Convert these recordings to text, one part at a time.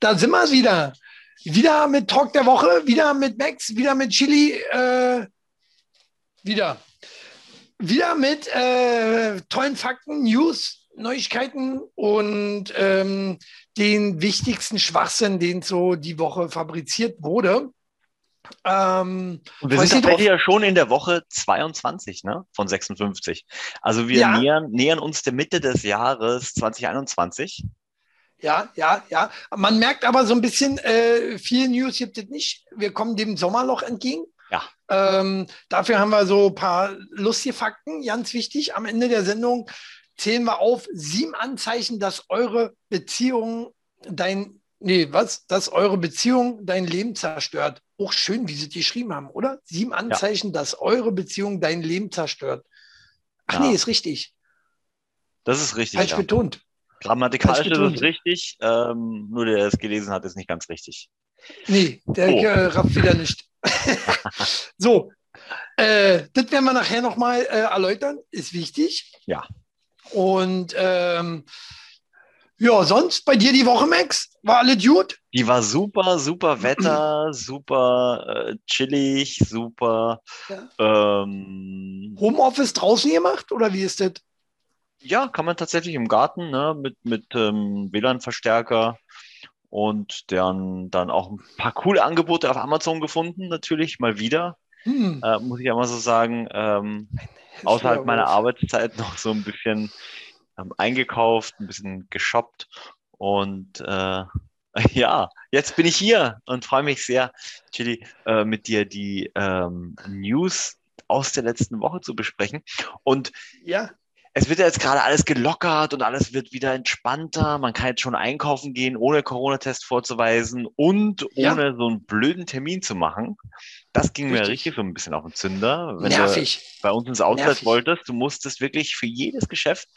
da sind wir wieder. Wieder mit Talk der Woche, wieder mit Max, wieder mit Chili, äh, wieder. Wieder mit äh, tollen Fakten, News, Neuigkeiten und ähm, den wichtigsten Schwachsinn, den so die Woche fabriziert wurde. Ähm, und wir sind tatsächlich ja schon in der Woche 22 ne, von 56. Also wir ja. nähern, nähern uns der Mitte des Jahres 2021. Ja, ja, ja. Man merkt aber so ein bisschen, äh, viel News gibt es nicht. Wir kommen dem Sommerloch entgegen. Ja. Ähm, dafür haben wir so ein paar lustige Fakten, ganz wichtig. Am Ende der Sendung zählen wir auf sieben Anzeichen, dass eure Beziehung dein, nee, was, dass eure Beziehung dein Leben zerstört. Auch schön, wie sie die geschrieben haben, oder? Sieben Anzeichen, ja. dass eure Beziehung dein Leben zerstört. Ach ja. nee, ist richtig. Das ist richtig. Falsch ja. betont. Grammatikalisch ist es richtig, ähm, nur der es gelesen hat, ist nicht ganz richtig. Nee, der oh. äh, rafft wieder nicht. so, äh, das werden wir nachher nochmal äh, erläutern, ist wichtig. Ja. Und ähm, ja, sonst bei dir die Woche, Max? War alles gut? Die war super, super Wetter, super äh, chillig, super. Ja. Ähm, Homeoffice draußen gemacht oder wie ist das? Ja, kann man tatsächlich im Garten ne, mit, mit ähm, WLAN-Verstärker und dann, dann auch ein paar coole Angebote auf Amazon gefunden, natürlich mal wieder. Hm. Äh, muss ich einmal so sagen, ähm, außerhalb meiner Arbeitszeit noch so ein bisschen ähm, eingekauft, ein bisschen geshoppt und äh, ja, jetzt bin ich hier und freue mich sehr, Chili, äh, mit dir die ähm, News aus der letzten Woche zu besprechen. Und ja, es wird ja jetzt gerade alles gelockert und alles wird wieder entspannter. Man kann jetzt schon einkaufen gehen, ohne Corona-Test vorzuweisen und ja. ohne so einen blöden Termin zu machen. Das ging richtig. mir richtig so ein bisschen auf den Zünder. Wenn Nervig. du bei uns ins Outlet Nervig. wolltest, du musstest wirklich für jedes Geschäft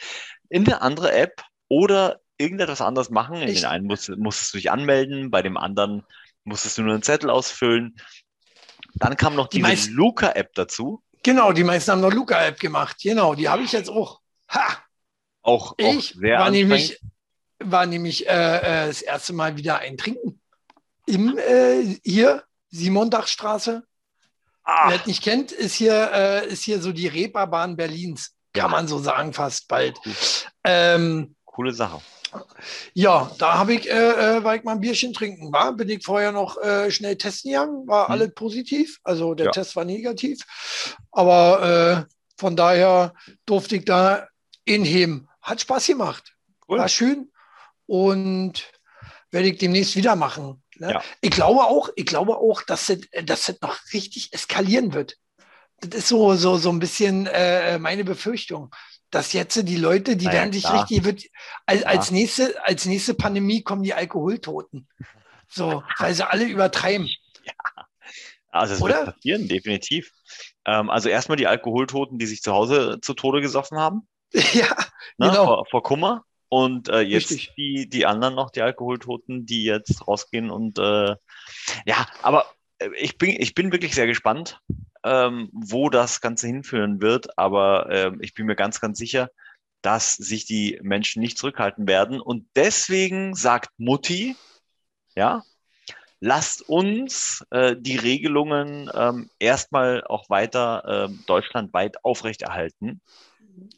in eine andere App oder irgendetwas anderes machen. In den einen musst, musstest du dich anmelden, bei dem anderen musstest du nur einen Zettel ausfüllen. Dann kam noch die Luca-App dazu. Genau, die meisten haben noch Luca-App gemacht. Genau, die habe ich jetzt auch. Ha! Auch, ich auch sehr war nämlich, war nämlich äh, äh, das erste Mal wieder ein Trinken. Im, äh, hier, Simondachstraße. Wer es nicht kennt, ist hier, äh, ist hier so die Reeperbahn Berlins. Kann ja. man so sagen, fast bald. Ähm, Coole Sache. Ja, da habe ich, äh, äh, war ich mal ein Bierchen trinken. War, bin ich vorher noch äh, schnell testen gegangen, war hm. alles positiv. Also der ja. Test war negativ. Aber äh, von daher durfte ich da in Hem. Hat Spaß gemacht. Cool. War schön und werde ich demnächst wieder machen. Ne? Ja. Ich glaube auch, ich glaube auch, dass das, dass das noch richtig eskalieren wird. Das ist so, so, so ein bisschen äh, meine Befürchtung, dass jetzt die Leute, die naja, werden sich klar. richtig, wird, als, als, nächste, als nächste Pandemie kommen die Alkoholtoten. So, weil sie alle übertreiben. Ja. Also Oder? wird passieren, definitiv. Ähm, also erstmal die Alkoholtoten, die sich zu Hause zu Tode gesoffen haben. Ja, ne, genau. Vor, vor, Kummer. Und äh, jetzt die, die anderen noch, die Alkoholtoten, die jetzt rausgehen und äh, ja, aber äh, ich bin, ich bin wirklich sehr gespannt, ähm, wo das Ganze hinführen wird. Aber äh, ich bin mir ganz, ganz sicher, dass sich die Menschen nicht zurückhalten werden. Und deswegen sagt Mutti, ja, lasst uns äh, die Regelungen ähm, erstmal auch weiter äh, deutschlandweit aufrechterhalten.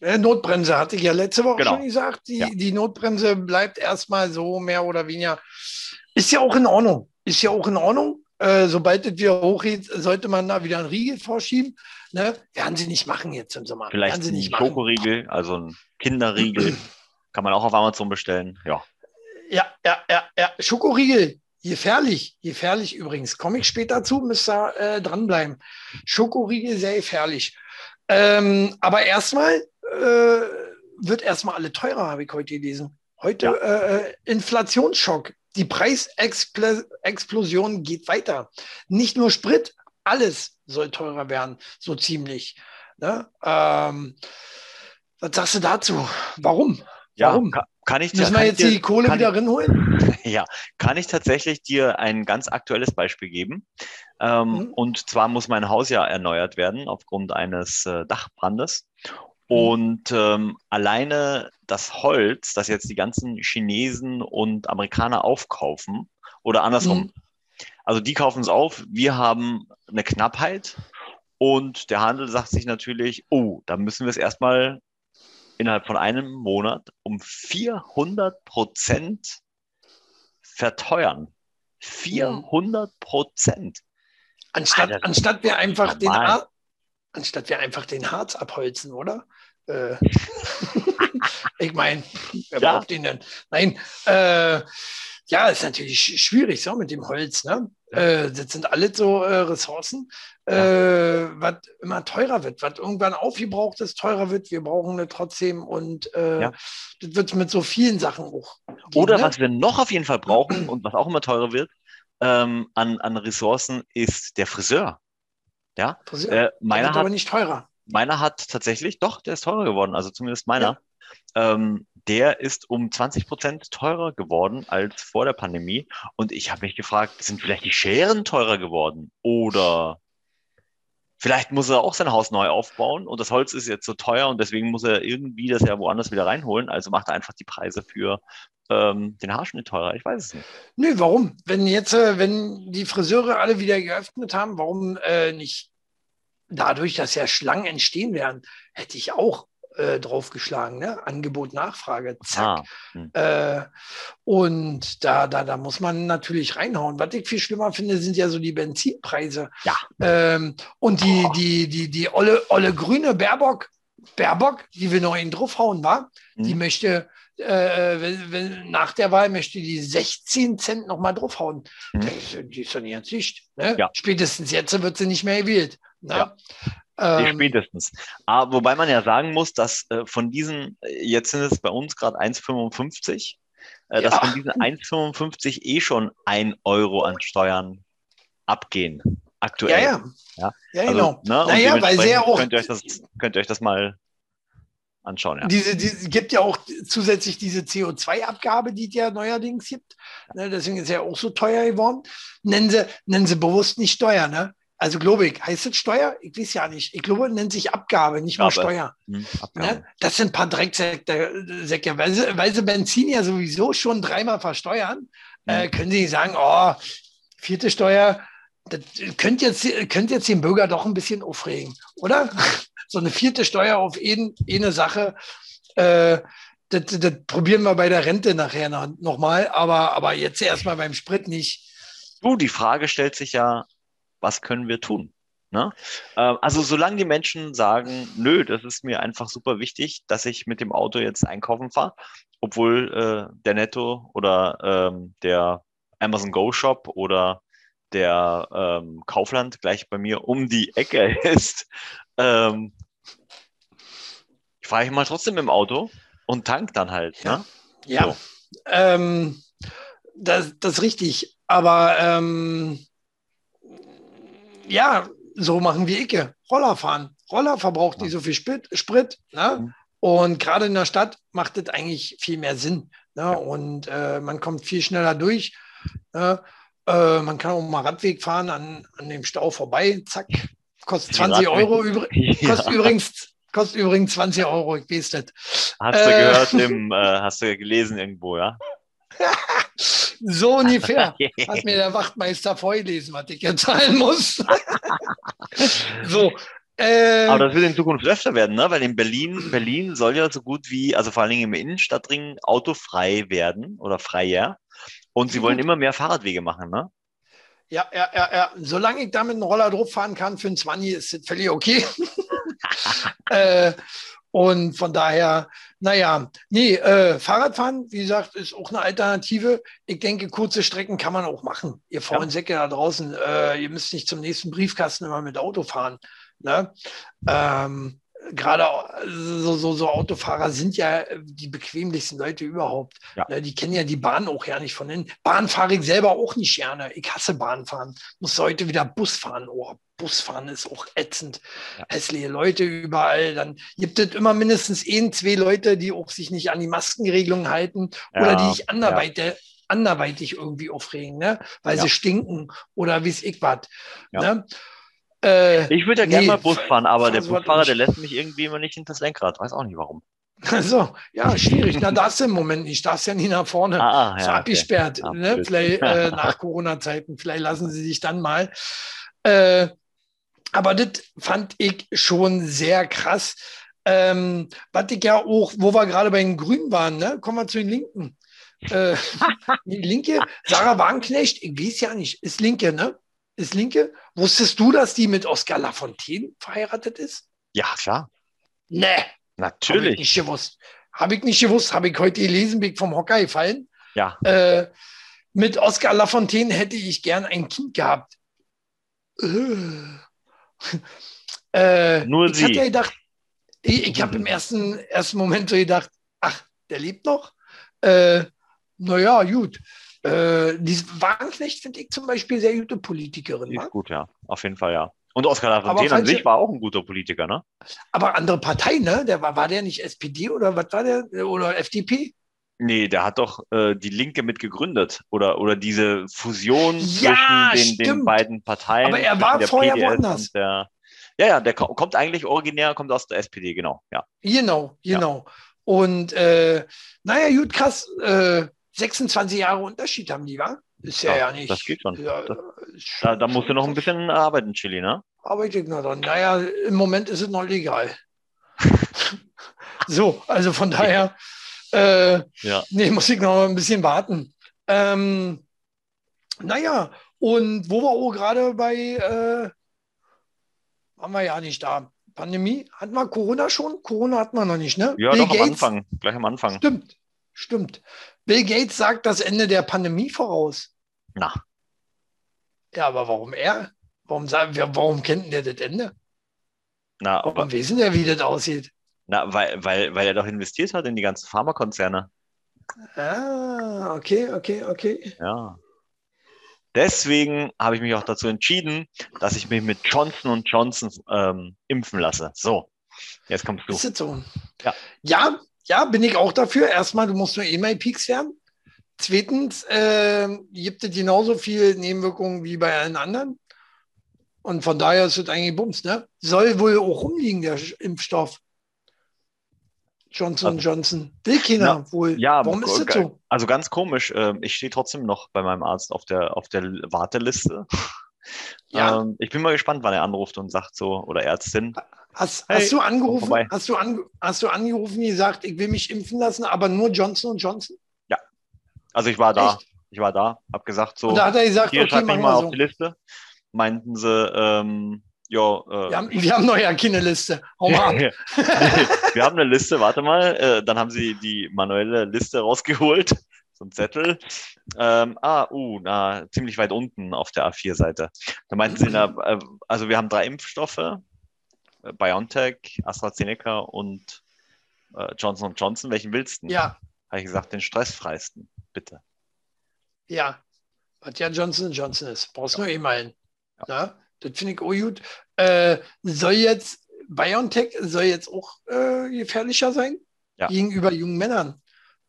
Äh, Notbremse hatte ich ja letzte Woche genau. schon gesagt. Die, ja. die Notbremse bleibt erstmal so mehr oder weniger. Ist ja auch in Ordnung. Ist ja auch in Ordnung. Äh, sobald es wieder hochgeht, sollte man da wieder einen Riegel vorschieben. Ne? Werden sie nicht machen jetzt im Sommer. Vielleicht ein Schokoriegel, also ein Kinderriegel. Kann man auch auf Amazon bestellen. Ja. Ja, ja, ja, ja. Schokoriegel. Gefährlich, gefährlich übrigens. Komme ich später zu, müsst ihr äh, dranbleiben. Schokoriegel sehr gefährlich. Ähm, aber erstmal äh, wird erstmal alle teurer, habe ich heute gelesen. Heute ja. äh, Inflationsschock. Die Preisexplosion geht weiter. Nicht nur Sprit, alles soll teurer werden, so ziemlich. Ne? Ähm, was sagst du dazu? Warum? Ja, Warum? Kann, kann ich Müssen wir jetzt dir, die Kohle wieder rinholen? Ja, kann ich tatsächlich dir ein ganz aktuelles Beispiel geben. Ähm, mhm. Und zwar muss mein Haus ja erneuert werden aufgrund eines äh, Dachbrandes. Und ähm, alleine das Holz, das jetzt die ganzen Chinesen und Amerikaner aufkaufen, oder andersrum, mhm. also die kaufen es auf, wir haben eine Knappheit und der Handel sagt sich natürlich, oh, da müssen wir es erstmal innerhalb von einem Monat um 400 Prozent verteuern. 400 Prozent. Anstatt, Alter, anstatt wir einfach den Ar anstatt wir einfach den Harz abholzen, oder? Äh, ich meine, wer ja. braucht den denn? Nein, äh, ja, ist natürlich schwierig so mit dem Holz. Ne? Äh, das sind alles so äh, Ressourcen, äh, was immer teurer wird, was irgendwann aufgebraucht ist, teurer wird. Wir brauchen es trotzdem und äh, ja. das wird mit so vielen Sachen. Gehen, Oder ne? was wir noch auf jeden Fall brauchen und was auch immer teurer wird ähm, an, an Ressourcen, ist der Friseur. Ja, Friseur. Äh, meiner hat aber nicht teurer. Meiner hat tatsächlich, doch, der ist teurer geworden, also zumindest meiner. Ja. Ähm, der ist um 20 Prozent teurer geworden als vor der Pandemie. Und ich habe mich gefragt, sind vielleicht die Scheren teurer geworden? Oder vielleicht muss er auch sein Haus neu aufbauen und das Holz ist jetzt so teuer und deswegen muss er irgendwie das ja woanders wieder reinholen. Also macht er einfach die Preise für ähm, den Haarschnitt teurer. Ich weiß es nicht. Nö, warum? Wenn jetzt, äh, wenn die Friseure alle wieder geöffnet haben, warum äh, nicht dadurch, dass ja Schlangen entstehen werden, hätte ich auch äh, draufgeschlagen, ne? Angebot, Nachfrage, zack. Ah, hm. äh, und da, da, da muss man natürlich reinhauen. Was ich viel schlimmer finde, sind ja so die Benzinpreise. Ja. Ähm, und die, oh. die, die, die olle, olle grüne Baerbock, Baerbock, die will noch einen draufhauen, war, hm. die möchte äh, wenn, wenn, nach der Wahl möchte die 16 Cent nochmal draufhauen. Hm. Die ist doch nicht an Sicht. Ne? Ja. Spätestens jetzt wird sie nicht mehr gewählt. Ne? Ja. Ähm, spätestens. Aber wobei man ja sagen muss, dass äh, von diesen, äh, jetzt sind es bei uns gerade 1,55, äh, ja. dass von diesen 1,55 eh schon ein Euro an Steuern abgehen. Aktuell. Ja, ja. Ja, ja also, genau. Ne, naja, weil sehr auch. Könnt ihr, euch das, könnt ihr euch das mal anschauen. Ja. Diese, diese gibt ja auch zusätzlich diese CO2-Abgabe, die es ja neuerdings gibt. Ne, deswegen ist ja auch so teuer geworden. Nennen sie, nennen sie bewusst nicht Steuer, ne? Also glaube ich, heißt es Steuer? Ich weiß ja nicht. Ich glaube, nennt sich Abgabe, nicht mal Steuer. Hm, ne? Das sind ein paar Drecksäcke, weil sie, weil sie Benzin ja sowieso schon dreimal versteuern. Hm. Äh, können sie nicht sagen, oh, vierte Steuer, das könnte jetzt, könnte jetzt den Bürger doch ein bisschen aufregen, oder? so eine vierte Steuer auf eine Sache. Äh, das, das, probieren wir bei der Rente nachher nochmal, aber, aber jetzt erstmal beim Sprit nicht. Du, die Frage stellt sich ja, was können wir tun? Ne? Ähm, also solange die Menschen sagen, nö, das ist mir einfach super wichtig, dass ich mit dem Auto jetzt einkaufen fahre, obwohl äh, der Netto oder ähm, der Amazon Go Shop oder der ähm, Kaufland gleich bei mir um die Ecke ist, ähm, fahre ich mal trotzdem im Auto und tank dann halt. Ne? Ja, so. ähm, das, das ist richtig. Aber ähm, ja, so machen wir Icke. Roller fahren. Roller verbraucht ja. nicht so viel Sprit. Sprit ne? mhm. Und gerade in der Stadt macht das eigentlich viel mehr Sinn. Ne? Ja. Und äh, man kommt viel schneller durch. Ne? Äh, man kann auch mal Radweg fahren an, an dem Stau vorbei. Zack. Kostet 20 Euro. Übr ja. Kostet übrigens Kostet übrigens 20 Euro, ich weiß das. Hast du äh, gehört, im, äh, hast du gelesen irgendwo, ja? so ungefähr hat mir der Wachtmeister vorgelesen, was ich jetzt zahlen muss. so. Äh, Aber das wird in Zukunft öfter werden, ne? weil in Berlin, Berlin soll ja so gut wie, also vor allen Dingen im Innenstadtring, autofrei werden oder freier. Und sie wollen immer mehr Fahrradwege machen, ne? Ja, ja, ja, ja. Solange ich da mit einem Roller drauf fahren kann für ein 20, ist das völlig okay. äh, und von daher, naja, nee, äh, Fahrradfahren, wie gesagt, ist auch eine Alternative. Ich denke, kurze Strecken kann man auch machen. Ihr faulen ja. Säcke da draußen, äh, ihr müsst nicht zum nächsten Briefkasten immer mit Auto fahren. Ne? Ähm, gerade so, so, so, Autofahrer sind ja die bequemlichsten Leute überhaupt. Ja. Ne, die kennen ja die Bahn auch ja nicht von innen. Bahn fahre ich selber auch nicht gerne. Ich hasse Bahnfahren. Muss heute wieder Bus fahren. Oh, Busfahren ist auch ätzend. Ja. Hässliche Leute überall. Dann gibt es immer mindestens ein, zwei Leute, die auch sich nicht an die Maskenregelung halten ja. oder die sich anderweitig, anderweitig irgendwie aufregen, ne? weil sie stinken oder wie es ich was. Ne? Äh, ich würde ja gerne nee, mal Bus fahren, aber der Busfahrer, der lässt mich irgendwie immer nicht hinter das Lenkrad. Weiß auch nicht warum. Also, ja, schwierig. Na, das im Moment nicht. Das ja nie nach vorne. Ah, ja, so abgesperrt. Okay. Ne? Vielleicht äh, nach Corona-Zeiten. Vielleicht lassen sie sich dann mal. Äh, aber das fand ich schon sehr krass. Ähm, was ich ja auch, wo wir gerade bei den Grünen waren, ne? kommen wir zu den Linken. Äh, die Linke, Sarah Wagenknecht, ich weiß ja nicht, ist Linke, ne? Ist Linke. Wusstest du, dass die mit Oskar Lafontaine verheiratet ist? Ja, klar. Ne. Natürlich. Habe ich nicht gewusst. Habe ich nicht gewusst. Habe ich heute gelesen, bin ich vom Hocker gefallen. Ja. Äh, mit Oskar Lafontaine hätte ich gern ein Kind gehabt. Äh, Nur ich sie. Ja gedacht, ich, ich habe im ersten, ersten Moment so gedacht, ach, der lebt noch. Äh, naja, gut. Äh, die Wagenknecht finde ich zum Beispiel sehr gute Politikerin. Die ist gut, ja. Auf jeden Fall, ja. Und Oskar Lafontaine an sich war auch ein guter Politiker, ne? Aber andere Partei, ne? Der war, war der nicht SPD oder was war der? Oder FDP? Nee, der hat doch äh, die Linke mit gegründet oder, oder diese Fusion ja, zwischen den, den, beiden Parteien. Aber er war vorher PDS woanders. Der, ja, ja, der kommt eigentlich originär, kommt aus der SPD, genau. Ja. Genau, genau. Ja. Und äh, naja, gut, krass, äh, 26 Jahre Unterschied haben die, wa? Ist ja, ja, ja nicht. Das geht schon. Ja, das, da, da musst du noch ein bisschen arbeiten, Chili, ne? Arbeite ich noch dran. Naja, im Moment ist es noch legal. so, also von daher, äh, ja. nee, muss ich noch ein bisschen warten. Ähm, naja, und wo wir auch gerade bei, äh, waren wir ja nicht da. Pandemie, hatten wir Corona schon? Corona hatten wir noch nicht, ne? Ja, Bill doch Gates, am Anfang, gleich am Anfang. Stimmt, stimmt. Bill Gates sagt das Ende der Pandemie voraus. Na. Ja, aber warum er? Warum, sagen wir, warum kennt der das Ende? Na, warum aber, wissen der, wie das aussieht? Na, weil, weil, weil er doch investiert hat in die ganzen Pharmakonzerne. Ah, okay, okay, okay. Ja. Deswegen habe ich mich auch dazu entschieden, dass ich mich mit Johnson Johnson ähm, impfen lasse. So, jetzt kommst du. Ist so? Ja. ja, ja, bin ich auch dafür. Erstmal, du musst nur eh mal Peaks werden. Zweitens, äh, gibt es genauso viele Nebenwirkungen wie bei allen anderen. Und von daher ist es eigentlich Bums, ne? Soll wohl auch rumliegen, der Impfstoff. Johnson also, Johnson. Will keiner ja, wohl. Ja, warum ist das so? Also ganz komisch. Ähm, ich stehe trotzdem noch bei meinem Arzt auf der, auf der Warteliste. Ja. Ähm, ich bin mal gespannt, wann er anruft und sagt so, oder Ärztin. Hast, hey, hast du angerufen? Hast du, an, hast du angerufen, gesagt, ich will mich impfen lassen, aber nur Johnson Johnson? Ja. Also ich war da. Echt? Ich war da, hab gesagt so. Und da hat er gesagt, hier, okay, mach mal so. auf die Liste. Meinten sie, ähm, ja. Äh, wir, haben, wir haben noch ja keine Liste. Hau mal wir haben eine Liste, warte mal. Äh, dann haben sie die manuelle Liste rausgeholt. So ein Zettel. Ähm, ah, uh, na, ziemlich weit unten auf der A4-Seite. Da meinten sie, na, äh, also wir haben drei Impfstoffe: BioNTech, AstraZeneca und äh, Johnson Johnson. Welchen willst du? Ja. Habe ich gesagt, den stressfreisten, bitte. Ja, was ja Johnson Johnson ist. Brauchst ja. nur eh einen. Ja. Das finde ich auch gut. Äh, soll jetzt BioNTech soll jetzt auch äh, gefährlicher sein ja. gegenüber jungen Männern.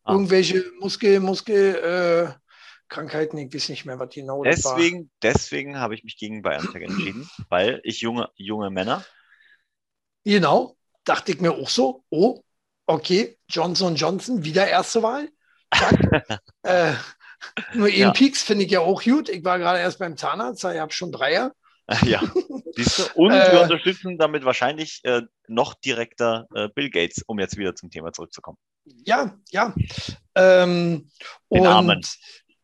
Ah. Irgendwelche Muskel, Muskel, äh, Krankheiten, ich weiß nicht mehr, was genau das deswegen, war. Deswegen habe ich mich gegen BioNTech entschieden, weil ich junge, junge Männer. Genau, dachte ich mir auch so. Oh, okay, Johnson Johnson, wieder erste Wahl. äh, nur eben ja. Peaks finde ich ja auch gut. Ich war gerade erst beim Zahnarzt, ich habe schon Dreier. Ja, siehst du? Und wir äh. unterstützen damit wahrscheinlich äh, noch direkter äh, Bill Gates, um jetzt wieder zum Thema zurückzukommen. Ja, ja. Ähm, Den Armen.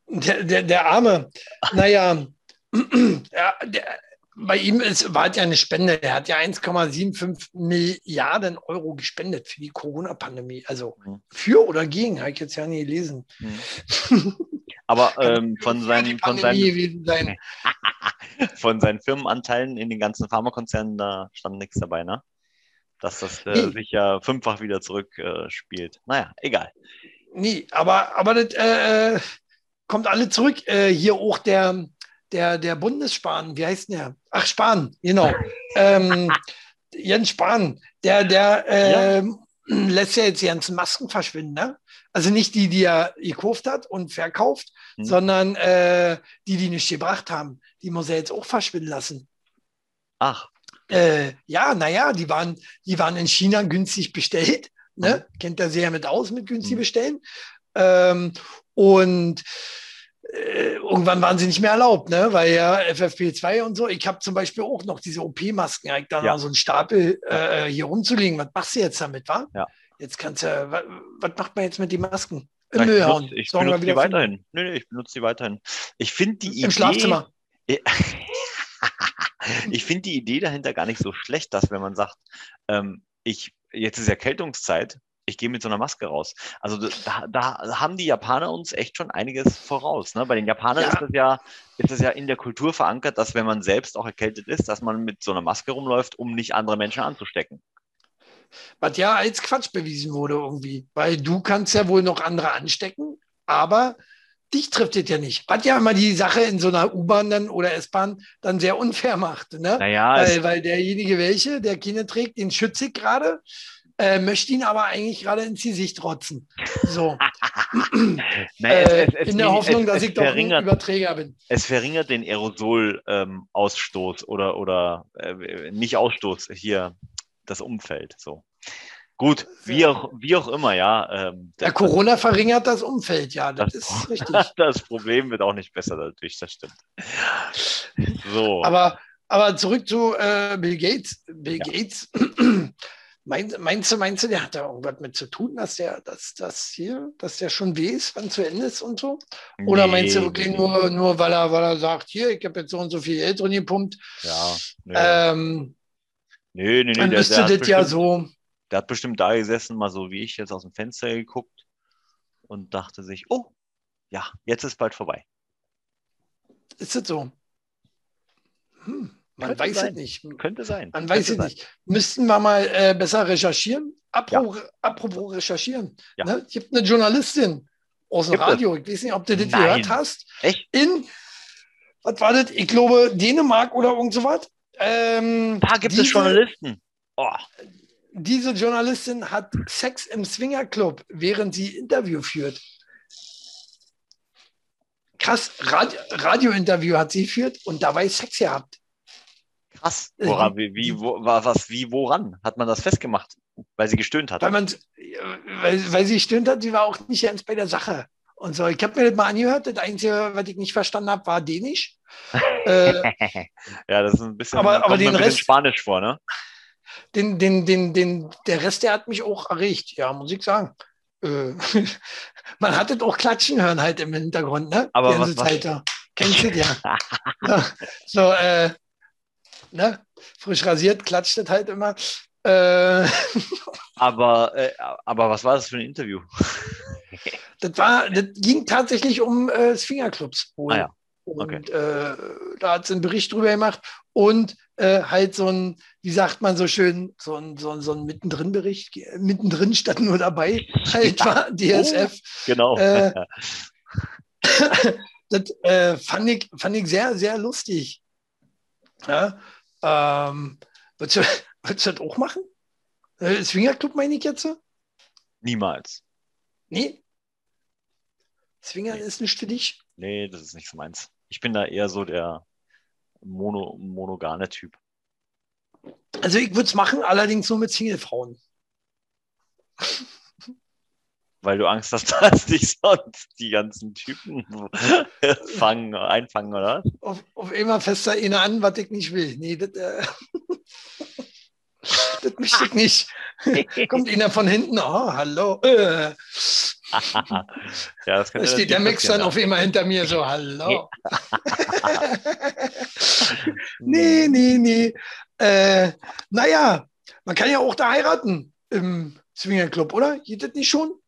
Der, der, der Arme, naja, ja, der, bei ihm ist, war ja eine Spende. Er hat ja 1,75 Milliarden Euro gespendet für die Corona-Pandemie. Also mhm. für oder gegen, habe ich jetzt ja nie gelesen. Mhm. Aber ähm, von, seinen, von, seinen, sein. von seinen Firmenanteilen in den ganzen Pharmakonzernen, da stand nichts dabei, ne? Dass das äh, nee. sich ja fünffach wieder zurückspielt. Äh, naja, egal. Nee, aber, aber das äh, äh, kommt alle zurück. Äh, hier auch der, der, der Bundesspahn, wie heißt der? Ach, Spahn, genau. ähm, Jens Spahn, der, der ja. Ähm, lässt ja jetzt die ganzen Masken verschwinden, ne? Also nicht die, die er gekauft hat und verkauft, hm. sondern äh, die, die nicht gebracht haben. Die muss er jetzt auch verschwinden lassen. Ach. Äh, ja, naja, die waren, die waren in China günstig bestellt. Ne? Mhm. Kennt er sehr mit aus mit günstig mhm. bestellen. Ähm, und äh, irgendwann waren sie nicht mehr erlaubt, ne? weil ja FFP2 und so. Ich habe zum Beispiel auch noch diese OP-Masken, da ja. so einen Stapel äh, hier rumzulegen. Was machst du jetzt damit, wa? Ja. Jetzt kannst du, was, was macht man jetzt mit den Masken? Im Müll hauen. Ich benutze die weiterhin. Nee, nee, ich benutze die weiterhin. Ich finde die Im Idee. Im Schlafzimmer. ich finde die Idee dahinter gar nicht so schlecht, dass wenn man sagt, ähm, ich, jetzt ist Erkältungszeit, ich gehe mit so einer Maske raus. Also da, da, haben die Japaner uns echt schon einiges voraus. Ne? Bei den Japanern ja. ist das ja, ist ja in der Kultur verankert, dass wenn man selbst auch erkältet ist, dass man mit so einer Maske rumläuft, um nicht andere Menschen anzustecken. Was ja als Quatsch bewiesen wurde irgendwie. Weil du kannst ja wohl noch andere anstecken, aber dich trifft es ja nicht. Was ja immer die Sache in so einer U-Bahn dann oder S-Bahn dann sehr unfair macht. Ne? Naja, weil, weil derjenige welche, der Kinder trägt, den schütze ich gerade äh, möchte ihn aber eigentlich gerade ins Gesicht rotzen. So. naja, äh, es, es, in der Hoffnung, dass ich doch ein Überträger bin. Es verringert den Aerosolausstoß ähm, oder, oder äh, nicht Ausstoß hier, das Umfeld. So. Gut, wie auch, wie auch immer, ja. Ähm, ja, Corona verringert das Umfeld, ja, das, das ist richtig. das Problem wird auch nicht besser dadurch, das stimmt. So. Aber, aber zurück zu äh, Bill Gates. Bill ja. Gates Meinst, meinst, du, meinst du, der hat da irgendwas mit zu tun, dass der, dass das hier, dass der schon weiß, wann zu Ende ist und so? Oder nee, meinst du wirklich nee. nur, nur weil er, weil er sagt, hier, ich habe jetzt so und so viel Geld drin gepumpt? Ja. Nee. Ähm, nee, nee, nee. Dann müsste das ja so. Der hat bestimmt da gesessen, mal so wie ich jetzt aus dem Fenster geguckt und dachte sich, oh, ja, jetzt ist bald vorbei. Ist das so? Hm. Man Könnte weiß sein. es nicht. Könnte sein. Man weiß es nicht. Müssten wir mal äh, besser recherchieren? Apropos, ja. apropos recherchieren. Ja. Ne? Es gibt eine Journalistin aus dem gibt Radio. Ich weiß nicht, ob du das Nein. gehört hast. Echt? In, was war das? Ich glaube, Dänemark oder irgend so was. Ähm, da gibt diese, es Journalisten. Oh. Diese Journalistin hat Sex im Swingerclub, während sie Interview führt. Krass, Radio, Radiointerview hat sie geführt und dabei Sex gehabt. Krass. Woran, wie, wie, wo, was, wie, woran hat man das festgemacht? Weil sie gestöhnt hat. Weil, man, weil, weil sie gestöhnt hat, sie war auch nicht ganz bei der Sache. Und so, ich habe mir das mal angehört. Das Einzige, was ich nicht verstanden habe, war Dänisch. äh, ja, das ist ein bisschen, aber, aber den Rest, Spanisch vor, ne? Den, den, den, den, der Rest, der hat mich auch erregt, ja, muss ich sagen. Äh, man hat das auch klatschen hören halt im Hintergrund, ne? Aber was, was? Kennst du ja. ja. So, äh, ne? frisch rasiert, klatscht das halt immer. Äh, aber, äh, aber was war das für ein Interview? das, war, das ging tatsächlich um äh, Swingerclubs. Ah, ja. Okay. Und äh, da hat sie einen Bericht drüber gemacht und äh, halt so ein, wie sagt man so schön, so ein, so ein, so ein Mittendrin-Bericht, mittendrin stand nur dabei, halt war DSF. Oh, genau. Äh, das äh, fand, ich, fand ich sehr, sehr lustig. Ja? Ähm, würdest, du, würdest du das auch machen? Äh, Swingerclub meine ich jetzt? Niemals. Nee? Swinger nee. ist nicht für dich? Nee, das ist nicht so meins. Ich bin da eher so der mono, monogane Typ. Also ich würde es machen, allerdings nur mit Singlefrauen weil du Angst hast, dass dich sonst die ganzen Typen fangen, einfangen, oder? Auf, auf immer fester eine an, was ich nicht will. Nee, das, äh, das möchte ich nicht. Kommt einer von hinten, oh, hallo. Äh. ja, das da steht der Mix dann auf immer hinter mir so, hallo. nee, nee, nee. Äh, naja, man kann ja auch da heiraten im Swingerclub, oder? Geht das nicht schon?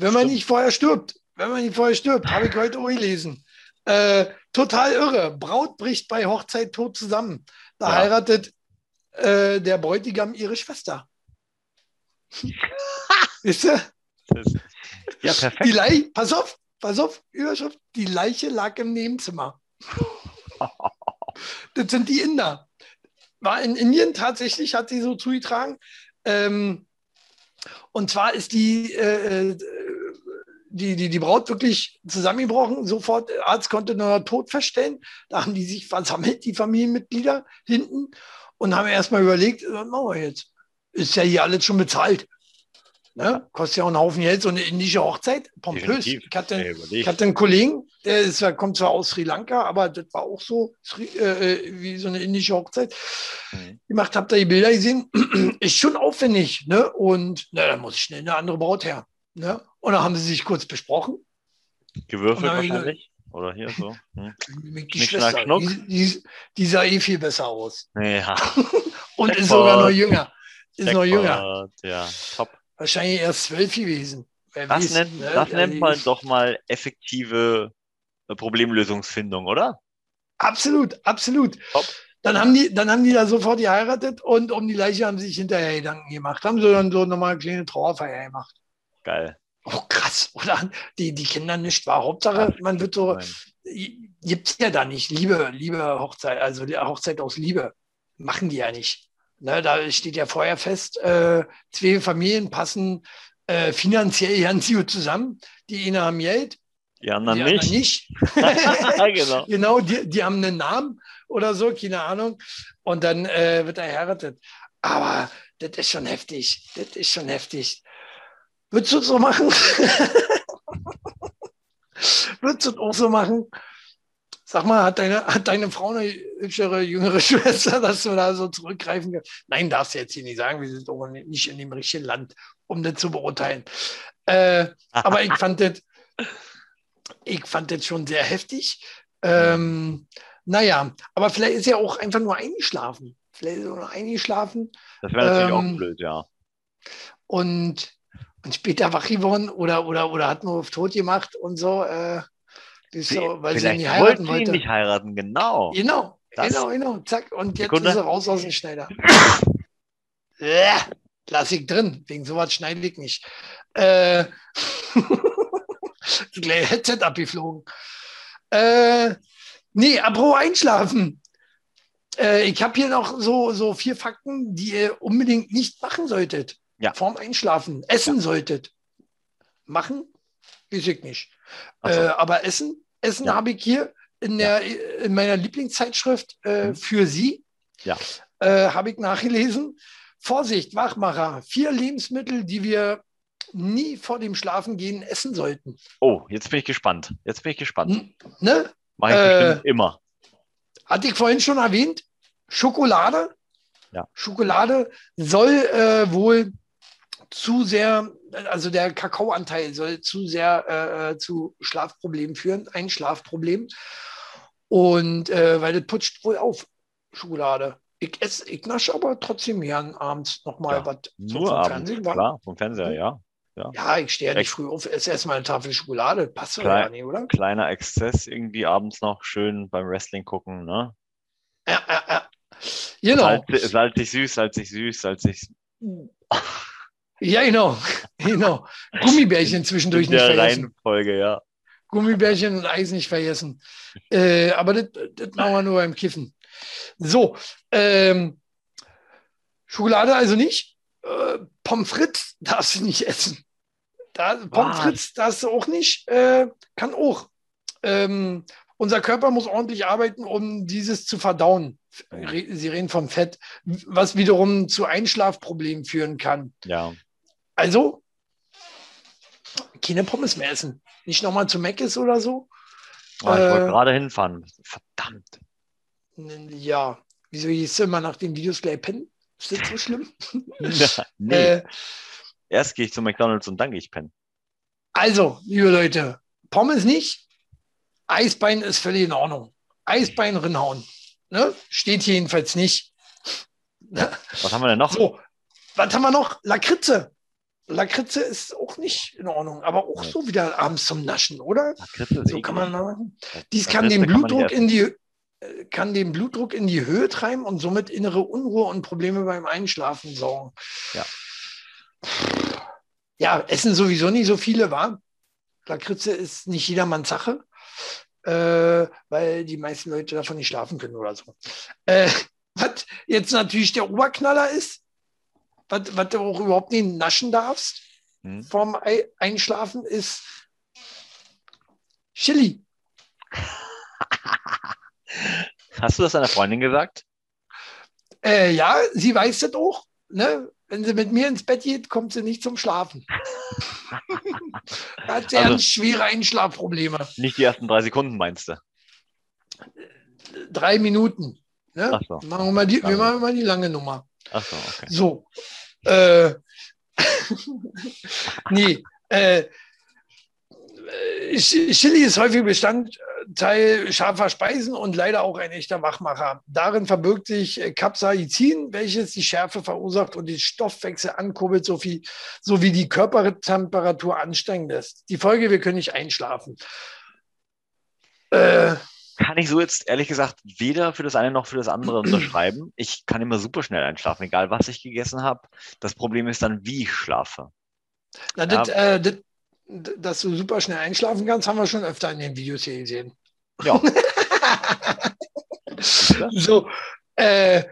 Wenn man nicht vorher stirbt, wenn man nicht vorher stirbt, habe ich heute auch gelesen. Äh, total irre. Braut bricht bei Hochzeit tot zusammen. Da ja. heiratet äh, der Bräutigam ihre Schwester. Wisst ihr? Ja, perfekt. Die Leiche, pass auf, pass auf, Überschrift, die Leiche lag im Nebenzimmer. das sind die Inder. War in Indien tatsächlich, hat sie so zugetragen. Ähm, und zwar ist die, äh, äh die, die, die Braut wirklich zusammengebrochen. Sofort, der Arzt konnte nur tot feststellen. Da haben die sich versammelt, die Familienmitglieder hinten, und haben erstmal überlegt, was machen wir jetzt? Ist ja hier alles schon bezahlt. Ne? Kostet ja auch einen Haufen Geld, so eine indische Hochzeit, pompös. Ich hatte, ich hatte, einen Kollegen, der ist, kommt zwar aus Sri Lanka, aber das war auch so äh, wie so eine indische Hochzeit. Mhm. Gemacht, habt ihr die Bilder gesehen? ist schon aufwendig. Ne? Und na, da muss ich schnell eine andere Braut her. Ne? Und dann haben sie sich kurz besprochen. Gewürfelt wahrscheinlich? Oder hier so? Hm. Die Schwester, die, die, die, sah eh viel besser aus. Ja. Und Checkpot. ist sogar noch jünger. Ist Checkpot. noch jünger. Ja, top. Wahrscheinlich erst zwölf gewesen. Wer das weiß, nennt, ne? das nennt man doch mal effektive äh, Problemlösungsfindung, oder? Absolut, absolut. Top. Dann haben, die, dann haben die da sofort geheiratet und um die Leiche haben sie sich hinterher Gedanken gemacht. Haben sie dann so nochmal eine kleine Trauerfeier gemacht. Geil. Oh, krass, oder? Die, die Kinder nicht war. Hauptsache, man wird so, gibt es ja da nicht. Liebe, Liebe Hochzeit, also Hochzeit aus Liebe. Machen die ja nicht. Ne, da steht ja vorher fest, äh, zwei Familien passen äh, finanziell ganz gut zusammen. Die einen haben Geld, die anderen die nicht. nicht. genau, genau die, die haben einen Namen oder so, keine Ahnung. Und dann äh, wird er heiratet. Aber das ist schon heftig. Das ist schon heftig. Würdest du es so machen? Würdest du es auch so machen? Sag mal, hat deine, hat deine Frau eine hübschere, jüngere Schwester, dass du da so zurückgreifen kannst? Nein, darfst du jetzt hier nicht sagen. Wir sind auch nicht in dem richtigen Land, um das zu beurteilen. Äh, aber ich fand das, ich fand das schon sehr heftig. Ähm, naja, aber vielleicht ist er auch einfach nur eingeschlafen. Vielleicht ist er nur eingeschlafen. Das wäre natürlich ähm, auch blöd, ja. Und und später wach geworden oder, oder, oder hat nur auf tot gemacht und so, äh, so weil sie ihn nicht heiraten wollte. Ihn nicht heiraten, genau. Genau, das genau, genau, zack. Und jetzt Sekunde. ist er raus aus dem Schneider. Lass ich drin, wegen sowas schneide ich nicht. Äh, gleich Headset abgeflogen. Äh, nee, apropos einschlafen. Äh, ich habe hier noch so, so vier Fakten, die ihr unbedingt nicht machen solltet ja. vorm Einschlafen essen ja. solltet. Machen? Weiß ich nicht. So. Äh, aber Essen, Essen ja. habe ich hier in, der, in meiner Lieblingszeitschrift äh, mhm. für Sie. Ja. Äh, habe ich nachgelesen. Vorsicht, Wachmacher. Vier Lebensmittel, die wir nie vor dem Schlafengehen essen sollten. Oh, jetzt bin ich gespannt. Jetzt bin ich gespannt. N ne? Mache ich äh, bestimmt immer. Hatte ich vorhin schon erwähnt. Schokolade. Ja. Schokolade soll äh, wohl zu sehr, also der Kakaoanteil soll zu sehr äh, zu Schlafproblemen führen, ein Schlafproblem. Und äh, weil das putscht wohl auf, Schokolade. Ich esse, ich nasche aber trotzdem gern abends nochmal ja, was nur vom abends, Fernsehen. Klar, vom Fernseher, ja. Ja, ja ich stehe ja nicht früh auf, esse erstmal eine Tafel Schokolade. Passt doch ja nicht, oder? Kleiner Exzess irgendwie abends noch schön beim Wrestling gucken, ne? Ja, ja, ja. Genau. Salzig, salzig süß, salzig süß, salzig. Ja, genau. genau. Gummibärchen zwischendurch In der nicht vergessen. Reihenfolge, ja. Gummibärchen und Eis nicht vergessen. Äh, aber das, das machen wir nur beim Kiffen. So, ähm, Schokolade also nicht. Äh, Pommes frites darfst du nicht essen. Da, Pommes frites darfst du auch nicht. Äh, kann auch. Ähm, unser Körper muss ordentlich arbeiten, um dieses zu verdauen. Sie reden vom Fett, was wiederum zu Einschlafproblemen führen kann. Ja. Also, keine Pommes mehr essen. Nicht nochmal zu Meckes oder so. Oh, ich äh, wollte gerade hinfahren. Verdammt. Ja, wieso hieß du immer nach den Videos gleich pennen? Ist das so schlimm? ja, nee. Äh, Erst gehe ich zu McDonalds und dann gehe ich pennen. Also, liebe Leute, Pommes nicht. Eisbein ist völlig in Ordnung. Eisbein rinhauen. Ne? Steht hier jedenfalls nicht. Was haben wir denn noch? So, was haben wir noch? Lakritze. Lakritze ist auch nicht in Ordnung, aber auch so wieder abends zum Naschen, oder? Lakritze so kann man machen. Dies kann den Blutdruck in die äh, kann den Blutdruck in die Höhe treiben und somit innere Unruhe und Probleme beim Einschlafen sorgen. Ja. Ja, essen sowieso nicht so viele, war. Lakritze ist nicht jedermanns Sache, äh, weil die meisten Leute davon nicht schlafen können oder so. Äh, was jetzt natürlich der Oberknaller ist, was, was du auch überhaupt nicht naschen darfst hm. vorm Einschlafen, ist Chili. Hast du das deiner Freundin gesagt? Äh, ja, sie weiß das auch. Ne? Wenn sie mit mir ins Bett geht, kommt sie nicht zum Schlafen. hat sie also, schwere Einschlafprobleme. Nicht die ersten drei Sekunden, meinst du? Drei Minuten. Ne? So. Machen wir, mal die, wir machen mal die lange Nummer. So, okay. So. Äh, nee, äh, Chili ist häufig Bestandteil scharfer Speisen und leider auch ein echter Wachmacher. Darin verbirgt sich Capsaicin, welches die Schärfe verursacht und den Stoffwechsel ankurbelt, sowie, sowie die Körpertemperatur ansteigen lässt. Die Folge, wir können nicht einschlafen. Äh, kann ich so jetzt ehrlich gesagt weder für das eine noch für das andere unterschreiben. Ich kann immer super schnell einschlafen, egal was ich gegessen habe. Das Problem ist dann, wie ich schlafe. Na, ja. das, äh, das, dass du super schnell einschlafen kannst, haben wir schon öfter in den Videos hier gesehen. Ja. so, äh,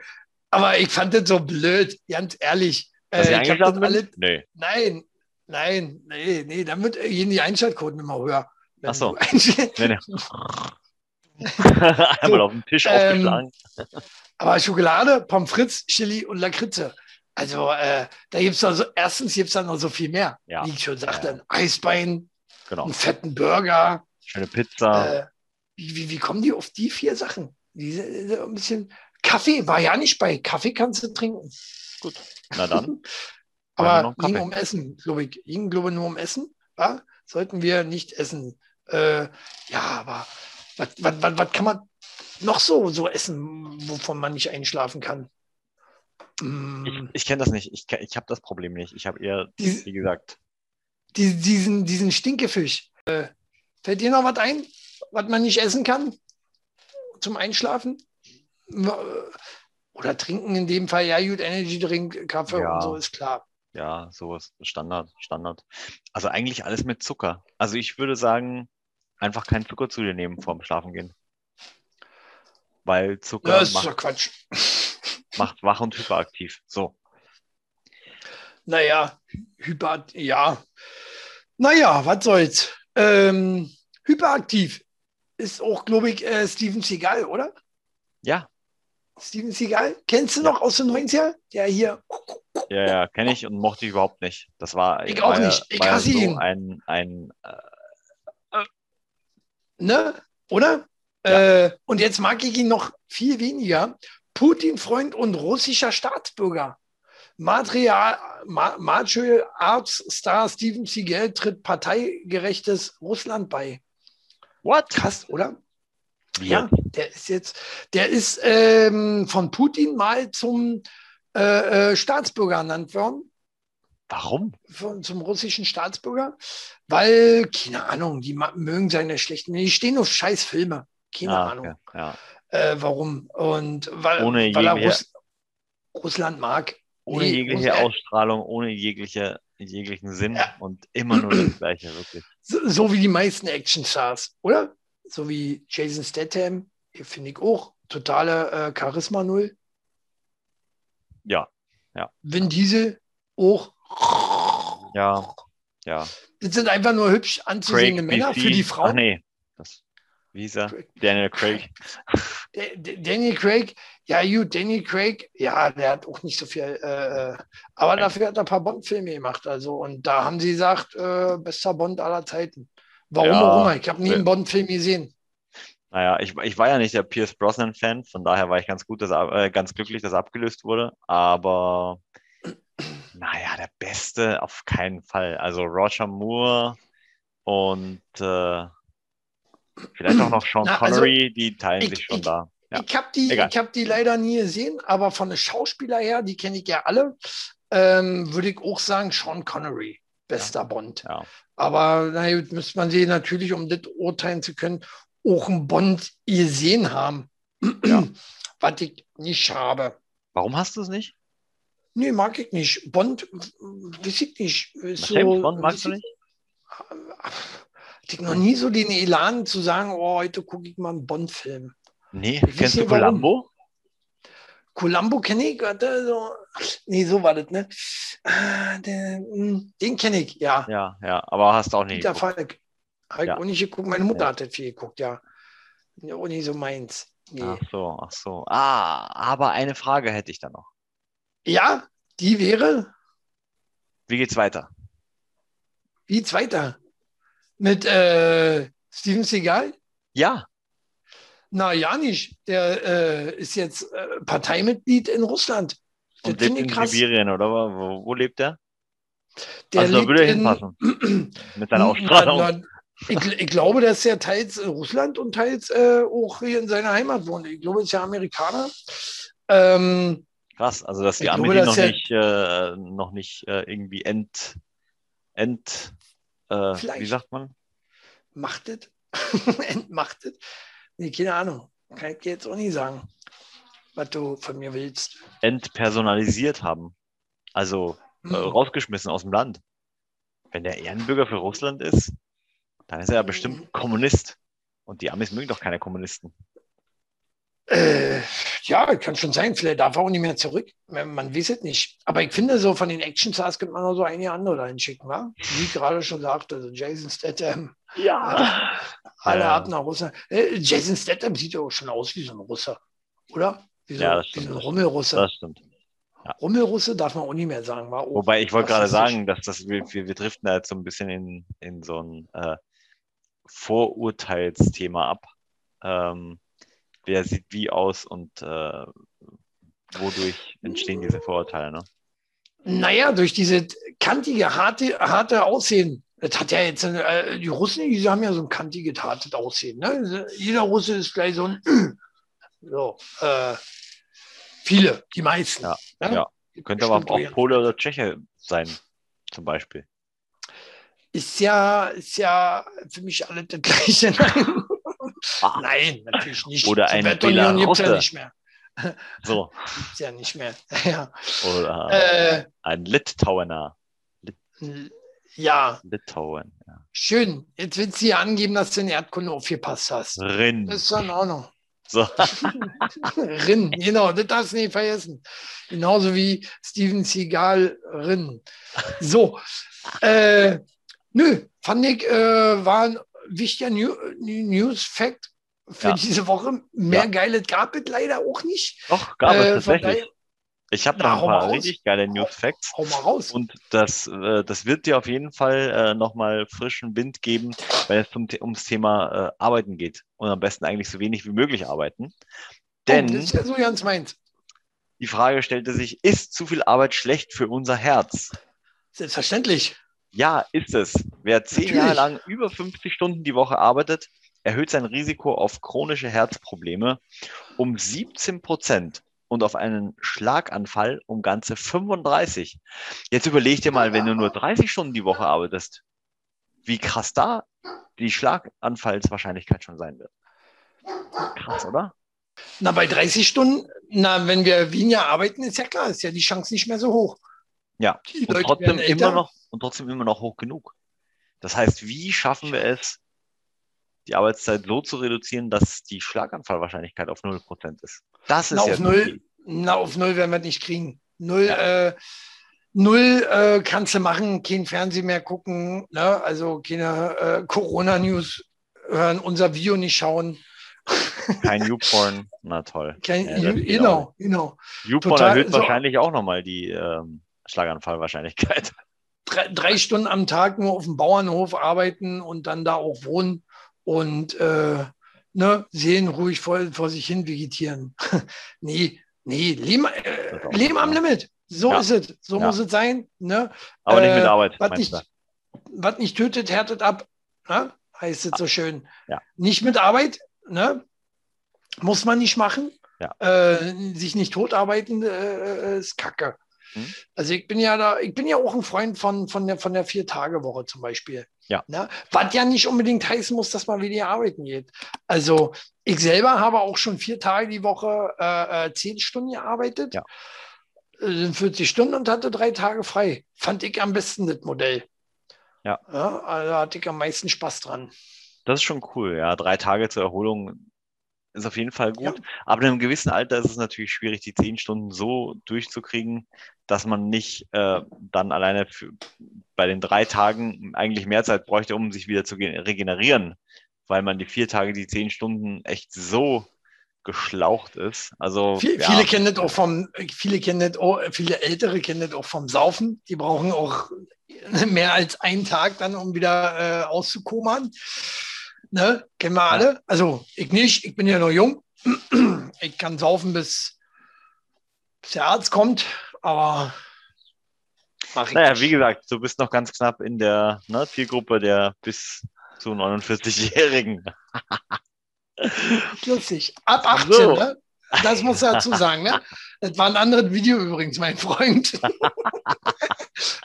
aber ich fand das so blöd, ganz ehrlich. Äh, ich das alle, nee. Nein, nein, nee, nee, damit gehen die Einschaltquoten immer höher. Ach so. Nee, nee. Einmal so, auf den Tisch ähm, aufgeschlagen. Aber Schokolade, Pommes frites, Chili und Lakritze. Also äh, da gibt es also, erstens gibt es da noch so viel mehr, ja. wie ich schon sagte, ein Eisbein, genau. einen fetten Burger. Schöne Pizza. Äh, wie, wie, wie, kommen die auf die vier Sachen? Diese, ein bisschen Kaffee war ja nicht bei. Kaffee kannst du trinken. Gut, na dann. Aber ging um Essen, glaube ich. Ging, glaube ich, nur um Essen. Ja? Sollten wir nicht essen. Äh, ja, aber was, was, was, was kann man noch so, so essen, wovon man nicht einschlafen kann? Ich, mm. ich kenne das nicht. Ich, ich habe das Problem nicht. Ich habe eher, die, wie gesagt. Die, diesen, diesen Stinkefisch. Äh, fällt dir noch was ein, was man nicht essen kann? Zum Einschlafen? Oder trinken in dem Fall, ja, gut, Energy Drink, Kaffee ja. und so ist klar. Ja, sowas, Standard, Standard. Also eigentlich alles mit Zucker. Also ich würde sagen, einfach keinen Zucker zu dir nehmen vorm Schlafengehen. Weil Zucker. Ja, das ist doch Quatsch macht wach und hyperaktiv. So. Naja, hyper, ja. Naja, was soll's. Ähm, hyperaktiv ist auch, glaube ich, äh, Steven Seagal, oder? Ja. Steven Seagal, kennst du ja. noch aus den 90er? Der hier. Ja, ja, kenne ich und mochte ich überhaupt nicht. Das war. Ich auch nicht. Ich hasse so ihn. Ein, ein, äh, ne? Oder? Ja. Äh, und jetzt mag ich ihn noch viel weniger, Putin-Freund und russischer Staatsbürger. Material, Martial Arts Star Steven Seagal tritt parteigerechtes Russland bei. What? Krass, oder? Ja, der ist jetzt, der ist ähm, von Putin mal zum äh, äh, Staatsbürger ernannt worden. Warum? Von, zum russischen Staatsbürger. Weil, keine Ahnung, die mögen seine schlechten, die stehen auf scheiß Filme. Keine ah, Ahnung. Okay, ja äh, warum. Und weil, ohne weil er Russ Russland mag. Ohne nee, jegliche Russland. Ausstrahlung, ohne jegliche, jeglichen Sinn ja. und immer nur das Gleiche, wirklich. So, so wie die meisten Action-Stars, oder? So wie Jason Statham, finde ich auch. Totale äh, Charisma null. Ja, ja. Vin Diesel auch. Ja, ja. Das sind einfach nur hübsch anzusehende Craig Männer für die Frauen. Ach nee, das wie hieß er? Daniel Craig. Daniel Craig, ja gut, Daniel Craig, ja, der hat auch nicht so viel, äh, äh, aber dafür hat er ein paar Bond-Filme gemacht, also und da haben sie gesagt, äh, bester Bond aller Zeiten. Warum ja, auch immer, ich habe nie einen Bond-Film gesehen. Naja, ich, ich war ja nicht der Pierce Brosnan-Fan, von daher war ich ganz gut, dass, äh, ganz glücklich, dass er abgelöst wurde, aber naja, der Beste auf keinen Fall. Also Roger Moore und äh, Vielleicht auch noch Sean Na, also Connery, also, die teilen ich, sich schon ich, da. Ja. Ich habe die, hab die leider nie gesehen, aber von den Schauspieler her, die kenne ich ja alle, ähm, würde ich auch sagen, Sean Connery, bester ja. Bond. Ja. Aber naja, müsste man sie natürlich, um das urteilen zu können, auch einen Bond gesehen haben. Ja. Was ich nicht habe. Warum hast du es nicht? Nee, mag ich nicht. Bond, weiß ich nicht. So, James Bond magst du nicht? Ich noch nie so den Elan zu sagen, oh, heute gucke ich mal einen Bond-Film. Nee, ich kennst du Columbo? Columbo kenne ich, so, nee, so war das, ne? Ah, hm, den kenne ich, ja. Ja, ja, aber hast auch nicht. Peter Falk. Habe ich ja. auch nicht geguckt. Meine Mutter ja. hat das viel geguckt, ja. Auch nicht so meins. Nee. Ach so, ach so. Ah, aber eine Frage hätte ich da noch. Ja, die wäre. Wie geht's weiter? Wie geht's weiter? Mit äh, Steven Seagal? Ja. Na, ja nicht. Der äh, ist jetzt äh, Parteimitglied in Russland. Das Und lebt in krass. Sibirien, oder? Wo, wo lebt der? Der also, da würde er hinpassen. Mit seiner Ausstrahlung. Na, na, ich, ich, glaube, dass er teils in Russland und teils äh, auch hier in seiner Heimat wohnt. Ich glaube, er ist ja Amerikaner. Ähm, Krass, also dass die Armee noch, nicht, äh, noch nicht äh, irgendwie ent, ent äh, wie sagt man? Machtet? Entmachtet? Nee, keine Ahnung. Kann ich dir jetzt auch nicht sagen, was du von mir willst. Entpersonalisiert haben. Also hm. rausgeschmissen aus dem Land. Wenn der Ehrenbürger für Russland ist, dann ist er ja bestimmt hm. Kommunist. Und die Amis mögen doch keine Kommunisten. Äh, ja, kann schon sein. Vielleicht darf er auch nicht mehr zurück. Man weiß es nicht. Aber ich finde, so von den Action-Stars könnte man noch so einige andere da hinschicken, wa? Wie gerade schon sagte, also Jason Statham. Ja. Äh, alle ja. Arten nach Russland. Äh, Jason Statham sieht ja auch schon aus wie so ein Russer, oder? Wie so, ja, das stimmt. Wie so ein Rummelrusse. Das stimmt. Ja. Rummelrusse darf man auch nicht mehr sagen. War Wobei ich wollte gerade sagen, dass das, wir, wir driften da jetzt so ein bisschen in, in so ein äh, Vorurteilsthema ab. Ähm, wer sieht wie aus und äh, wodurch entstehen diese Vorurteile? Ne? Naja, durch diese kantige, harte, harte Aussehen. Das hat ja jetzt, äh, die Russen, die haben ja so ein kantiges, hartes Aussehen. Ne? Jeder Russe ist gleich so ein, so, äh, viele, die meisten. Ja, ne? ja. Könnte aber auch Pole oder Tscheche sein, zum Beispiel. Ist ja, ist ja für mich alle das Gleiche. Nein, natürlich nicht. Oder ein Sowjetunion gibt ja nicht mehr. So. Gibt's ja nicht mehr. ja. Oder äh, ein Litauener. Lit ja. Litauen. Ja. Schön. Jetzt willst du hier angeben, dass du in Erdkunde aufgepasst hast. Rin. Das ist dann auch noch. So. Rin, genau, das darfst du nicht vergessen. Genauso wie Steven Seagal Rin. So. Äh, nö, fand ich, äh, war ein wichtiger New News-Fact für ja. diese Woche. Mehr ja. Geiles gab es leider auch nicht. Doch, gab es äh, tatsächlich. Ich habe noch ein paar richtig geile News Facts. Hau, hau mal raus. Und das, äh, das wird dir auf jeden Fall äh, nochmal frischen Wind geben, wenn es zum, ums Thema äh, Arbeiten geht. Und am besten eigentlich so wenig wie möglich arbeiten. Denn oh, das ist ja so ganz meins. Die Frage stellte sich, ist zu viel Arbeit schlecht für unser Herz? Selbstverständlich. Ja, ist es. Wer zehn Natürlich. Jahre lang über 50 Stunden die Woche arbeitet, erhöht sein Risiko auf chronische Herzprobleme um 17 Prozent und auf einen Schlaganfall um ganze 35. Jetzt überleg dir mal, wenn du nur 30 Stunden die Woche arbeitest, wie krass da die Schlaganfallswahrscheinlichkeit schon sein wird. Krass, oder? Na, bei 30 Stunden, na, wenn wir weniger arbeiten, ist ja klar, ist ja die Chance nicht mehr so hoch. Ja, und trotzdem, immer noch, und trotzdem immer noch hoch genug. Das heißt, wie schaffen wir es, die Arbeitszeit so zu reduzieren, dass die Schlaganfallwahrscheinlichkeit auf 0% ist? Das ist na, auf null, na, auf null werden wir nicht kriegen. Null, ja. äh, null äh, kannst du machen, kein Fernsehen mehr gucken, ne? also keine äh, Corona-News hören, unser Video nicht schauen. Kein YouPorn, na toll. Kein, ja, genau, genau. YouPorn erhöht so, wahrscheinlich auch nochmal die ähm, Schlaganfallwahrscheinlichkeit. Drei, drei, Stunden am Tag nur auf dem Bauernhof arbeiten und dann da auch wohnen und äh, ne, sehen ruhig vor, vor sich hin vegetieren. nee, nee, Leben, äh, Leben am Limit. So ja. ist es. So ja. muss es sein. Ne? Aber nicht mit äh, Arbeit. Was nicht, was nicht tötet, härtet ab. Ne? Heißt es so schön. Ja. Nicht mit Arbeit. Ne? Muss man nicht machen. Äh, sich nicht totarbeiten äh, äh, ist Kacke. Hm? Also ich bin ja da, ich bin ja auch ein Freund von, von der, von der Vier-Tage-Woche zum Beispiel. Ja. Ne? Was ja nicht unbedingt heißen muss, dass man wieder arbeiten geht. Also ich selber habe auch schon vier Tage die Woche äh, äh zehn Stunden gearbeitet. Ja. 40 äh, Stunden und hatte drei Tage frei. Fand ich am besten das Modell. Ja. ja also hatte ich am meisten Spaß dran. Das ist schon cool, ja. Drei Tage zur Erholung ist auf jeden Fall gut. Ja. Aber in einem gewissen Alter ist es natürlich schwierig, die zehn Stunden so durchzukriegen, dass man nicht äh, dann alleine für, bei den drei Tagen eigentlich mehr Zeit bräuchte, um sich wieder zu regenerieren, weil man die vier Tage, die zehn Stunden echt so geschlaucht ist. Also Viel, ja. viele kennen das auch vom, viele kennen das auch, viele Ältere kennen das auch vom Saufen. Die brauchen auch mehr als einen Tag dann, um wieder äh, auszukommen. Ne? Kennen wir alle. Also ich nicht, ich bin ja noch jung. Ich kann saufen, bis, bis der Arzt kommt, aber naja, wie gesagt, du bist noch ganz knapp in der ne, Zielgruppe der bis zu 49-Jährigen. Lustig. Ab 18, so. ne? Das muss er dazu sagen, ne? Das war ein anderes Video übrigens, mein Freund.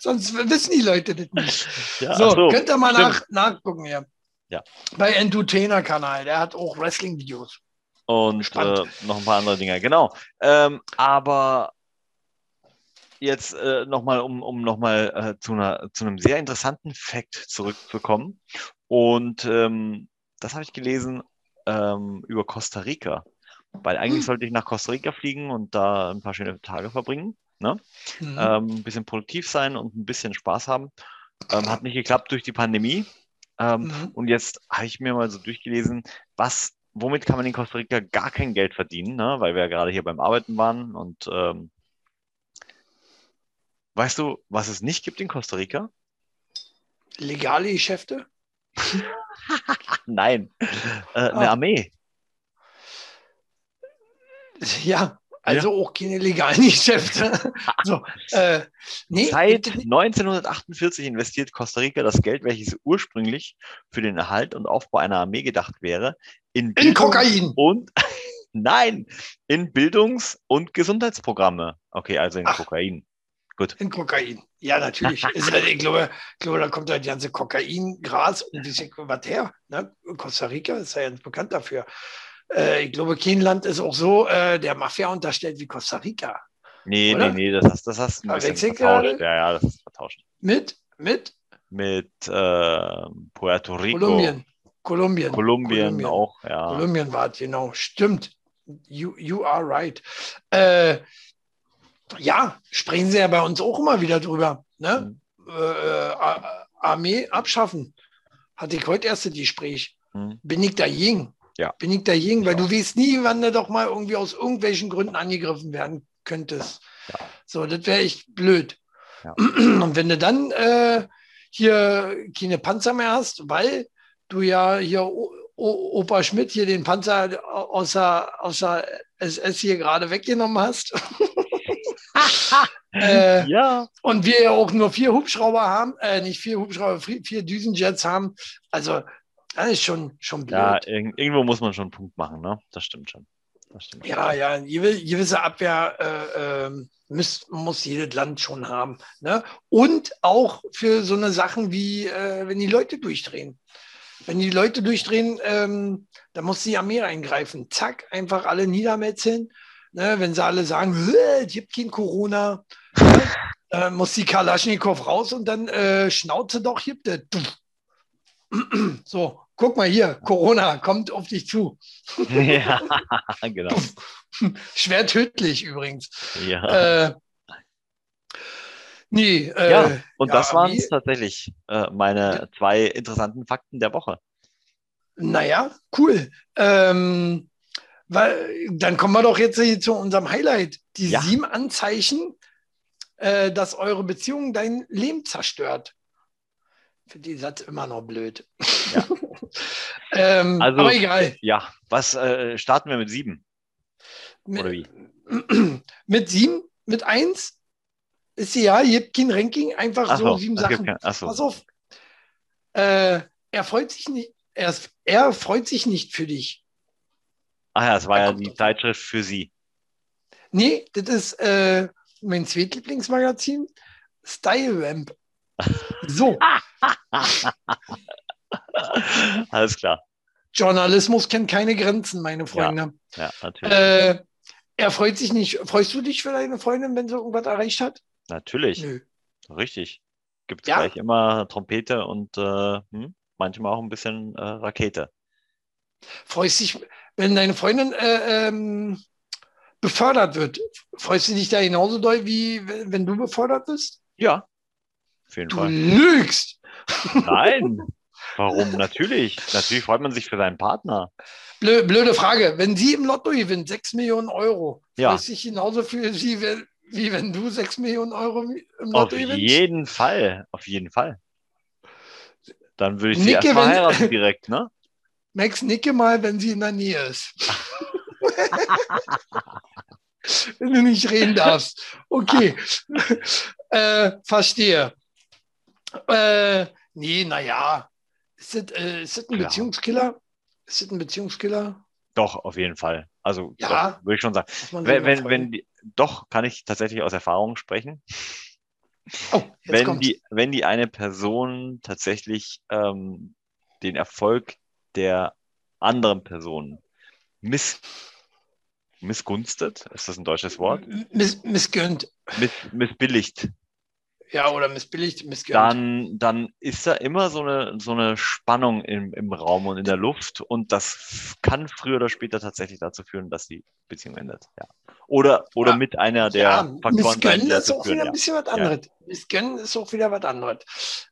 Sonst wissen die Leute das nicht. Ja, so, so, könnt ihr mal nach, nachgucken hier. Ja. Bei Entertainer-Kanal, der hat auch Wrestling-Videos. Und äh, noch ein paar andere Dinge, genau. Ähm, aber jetzt äh, nochmal, um, um nochmal äh, zu, zu einem sehr interessanten Fakt zurückzukommen. Und ähm, das habe ich gelesen ähm, über Costa Rica. Weil eigentlich hm. sollte ich nach Costa Rica fliegen und da ein paar schöne Tage verbringen. Ne? Mhm. Ähm, ein bisschen produktiv sein und ein bisschen Spaß haben. Ähm, hat nicht geklappt durch die Pandemie. Ähm, mhm. Und jetzt habe ich mir mal so durchgelesen, was, womit kann man in Costa Rica gar kein Geld verdienen, ne? weil wir ja gerade hier beim Arbeiten waren. Und ähm, weißt du, was es nicht gibt in Costa Rica? Legale Geschäfte? Nein, äh, eine ah. Armee. Ja, also ja. auch keine legalen Geschäfte. so, äh, nee, Seit 1948 investiert Costa Rica das Geld, welches ursprünglich für den Erhalt und Aufbau einer Armee gedacht wäre, in, in Kokain. Und nein, in Bildungs- und Gesundheitsprogramme. Okay, also in Ach. Kokain. Gut. In Kokain. Ja, natürlich. ist, ich, glaube, ich glaube, da kommt ja die ganze Kokain, Gras und wie was her. Ne? Costa Rica ist ja ganz bekannt dafür. Äh, ich glaube, kein Land ist auch so äh, der Mafia unterstellt wie Costa Rica. Nee, oder? nee, nee, das hast, das hast du ein bisschen vertauscht. Ja, ja, das ist vertauscht. Mit? Mit? Mit äh, Puerto Rico. Kolumbien. Kolumbien. Kolumbien. Kolumbien auch, ja. Kolumbien war es, genau. Stimmt. You, you are right. Äh, ja, sprechen sie ja bei uns auch immer wieder drüber. Ne? Mhm. Äh, Armee abschaffen. Hatte ich heute erst das Gespräch. Mhm. Bin ich dagegen? Ja. Bin ich dagegen, weil ja. du weißt nie, wann du doch mal irgendwie aus irgendwelchen Gründen angegriffen werden könntest. Ja. So, das wäre echt blöd. Ja. Und wenn du dann äh, hier keine Panzer mehr hast, weil du ja hier o o Opa Schmidt hier den Panzer aus der SS hier gerade weggenommen hast. äh, ja. Und wir ja auch nur vier Hubschrauber haben, äh, nicht vier Hubschrauber, vier Düsenjets haben. Also, das ist schon, schon blöd. Ja, irg irgendwo muss man schon einen Punkt machen, ne? Das stimmt schon. Das stimmt ja, schon. ja, gewisse Abwehr äh, ähm, muss, muss jedes Land schon haben. Ne? Und auch für so eine Sachen wie, äh, wenn die Leute durchdrehen. Wenn die Leute durchdrehen, ähm, da muss die Armee eingreifen. Zack, einfach alle niedermetzeln Ne, wenn sie alle sagen, es gibt kein Corona, äh, muss die Kalaschnikow raus und dann äh, Schnauze doch, gibt es. So, guck mal hier, Corona kommt auf dich zu. Ja, genau. Schwer tödlich übrigens. Ja. Äh, nee, äh, ja, und ja, das waren tatsächlich äh, meine zwei interessanten Fakten der Woche. Naja, cool. Ähm, weil, dann kommen wir doch jetzt hier zu unserem Highlight. Die ja. sieben Anzeichen, äh, dass eure Beziehung dein Leben zerstört. Für die Satz immer noch blöd. Ja. ähm, also, aber egal. Ja, was äh, starten wir mit sieben? Oder wie? Mit sieben? Mit eins? Ist ja, ihr habt kein Ranking, einfach Ach so, sieben Sachen. Kein, Pass auf. Äh, er freut sich nicht, er, er freut sich nicht für dich. Ach ja, das war ja die Zeitschrift für Sie. Nee, das ist äh, mein Zweitlieblingsmagazin, Style Ramp. So. Alles klar. Journalismus kennt keine Grenzen, meine Freunde. Ja, ja natürlich. Äh, er freut sich nicht. Freust du dich für deine Freundin, wenn sie irgendwas erreicht hat? Natürlich. Nö. Richtig. Gibt es ja. gleich immer Trompete und äh, hm, manchmal auch ein bisschen äh, Rakete. Freust dich, wenn deine Freundin äh, ähm, befördert wird, freust du dich da genauso doll, wie wenn du befördert bist? Ja. Auf jeden du Fall. lügst. Nein. Warum? Natürlich. Natürlich freut man sich für seinen Partner. Blö, blöde Frage. Wenn sie im Lotto gewinnt, 6 Millionen Euro, Ja. du dich genauso für sie, wie, wenn du 6 Millionen Euro im Auf Lotto gewinnst? jeden Fall. Auf jeden Fall. Dann würde ich sie Nicke, erst wenn- verheiraten direkt, ne? Max, nicke mal, wenn sie in der Nähe ist. wenn du nicht reden darfst. Okay. äh, verstehe. Äh, nee, naja. Ist das, äh, ist das ein Klar. Beziehungskiller? Ist das ein Beziehungskiller? Doch, auf jeden Fall. Also, Ja. doch, würde ich schon sagen. Wenn, wenn, wenn die, doch, kann ich tatsächlich aus Erfahrung sprechen. oh, wenn kommt's. die, wenn die eine Person tatsächlich ähm, den Erfolg der anderen Person miss, missgunstet, ist das ein deutsches Wort? Miss, missgönnt. Miss, missbilligt, Ja, oder missbilligt, missgönnt. dann, dann ist da immer so eine, so eine Spannung im, im Raum und in der Luft und das kann früher oder später tatsächlich dazu führen, dass die Beziehung endet. Ja. Oder, oder Ja. mit einer der ja, Faktoren missgönnen ist auch führen. wieder ein Ja. bisschen was anderes. Missgönnen ist auch wieder was anderes.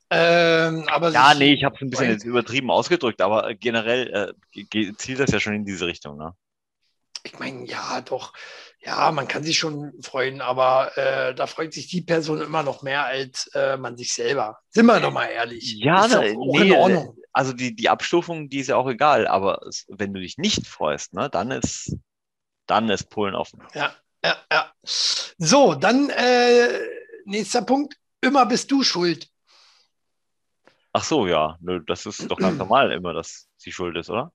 Ähm, aber Ja, nee, ich habe es ein bisschen jetzt übertrieben ausgedrückt, aber generell äh, ge- ge- zielt das ja schon in diese Richtung. Ne? Ich meine, ja, doch. Ja, man kann sich schon freuen, aber äh, da freut sich die Person immer noch mehr als äh, man sich selber. Sind wir doch mal ehrlich. Ja, ist ne, auch nee, in Ordnung. Also die, die Abstufung, die ist ja auch egal, aber es, wenn du dich nicht freust, ne, dann ist, dann ist Polen offen. Ja, ja, ja. So, dann äh, nächster Punkt. Immer bist du schuld. Ach so, ja, nö, das ist doch ganz normal immer, dass sie schuld ist, oder?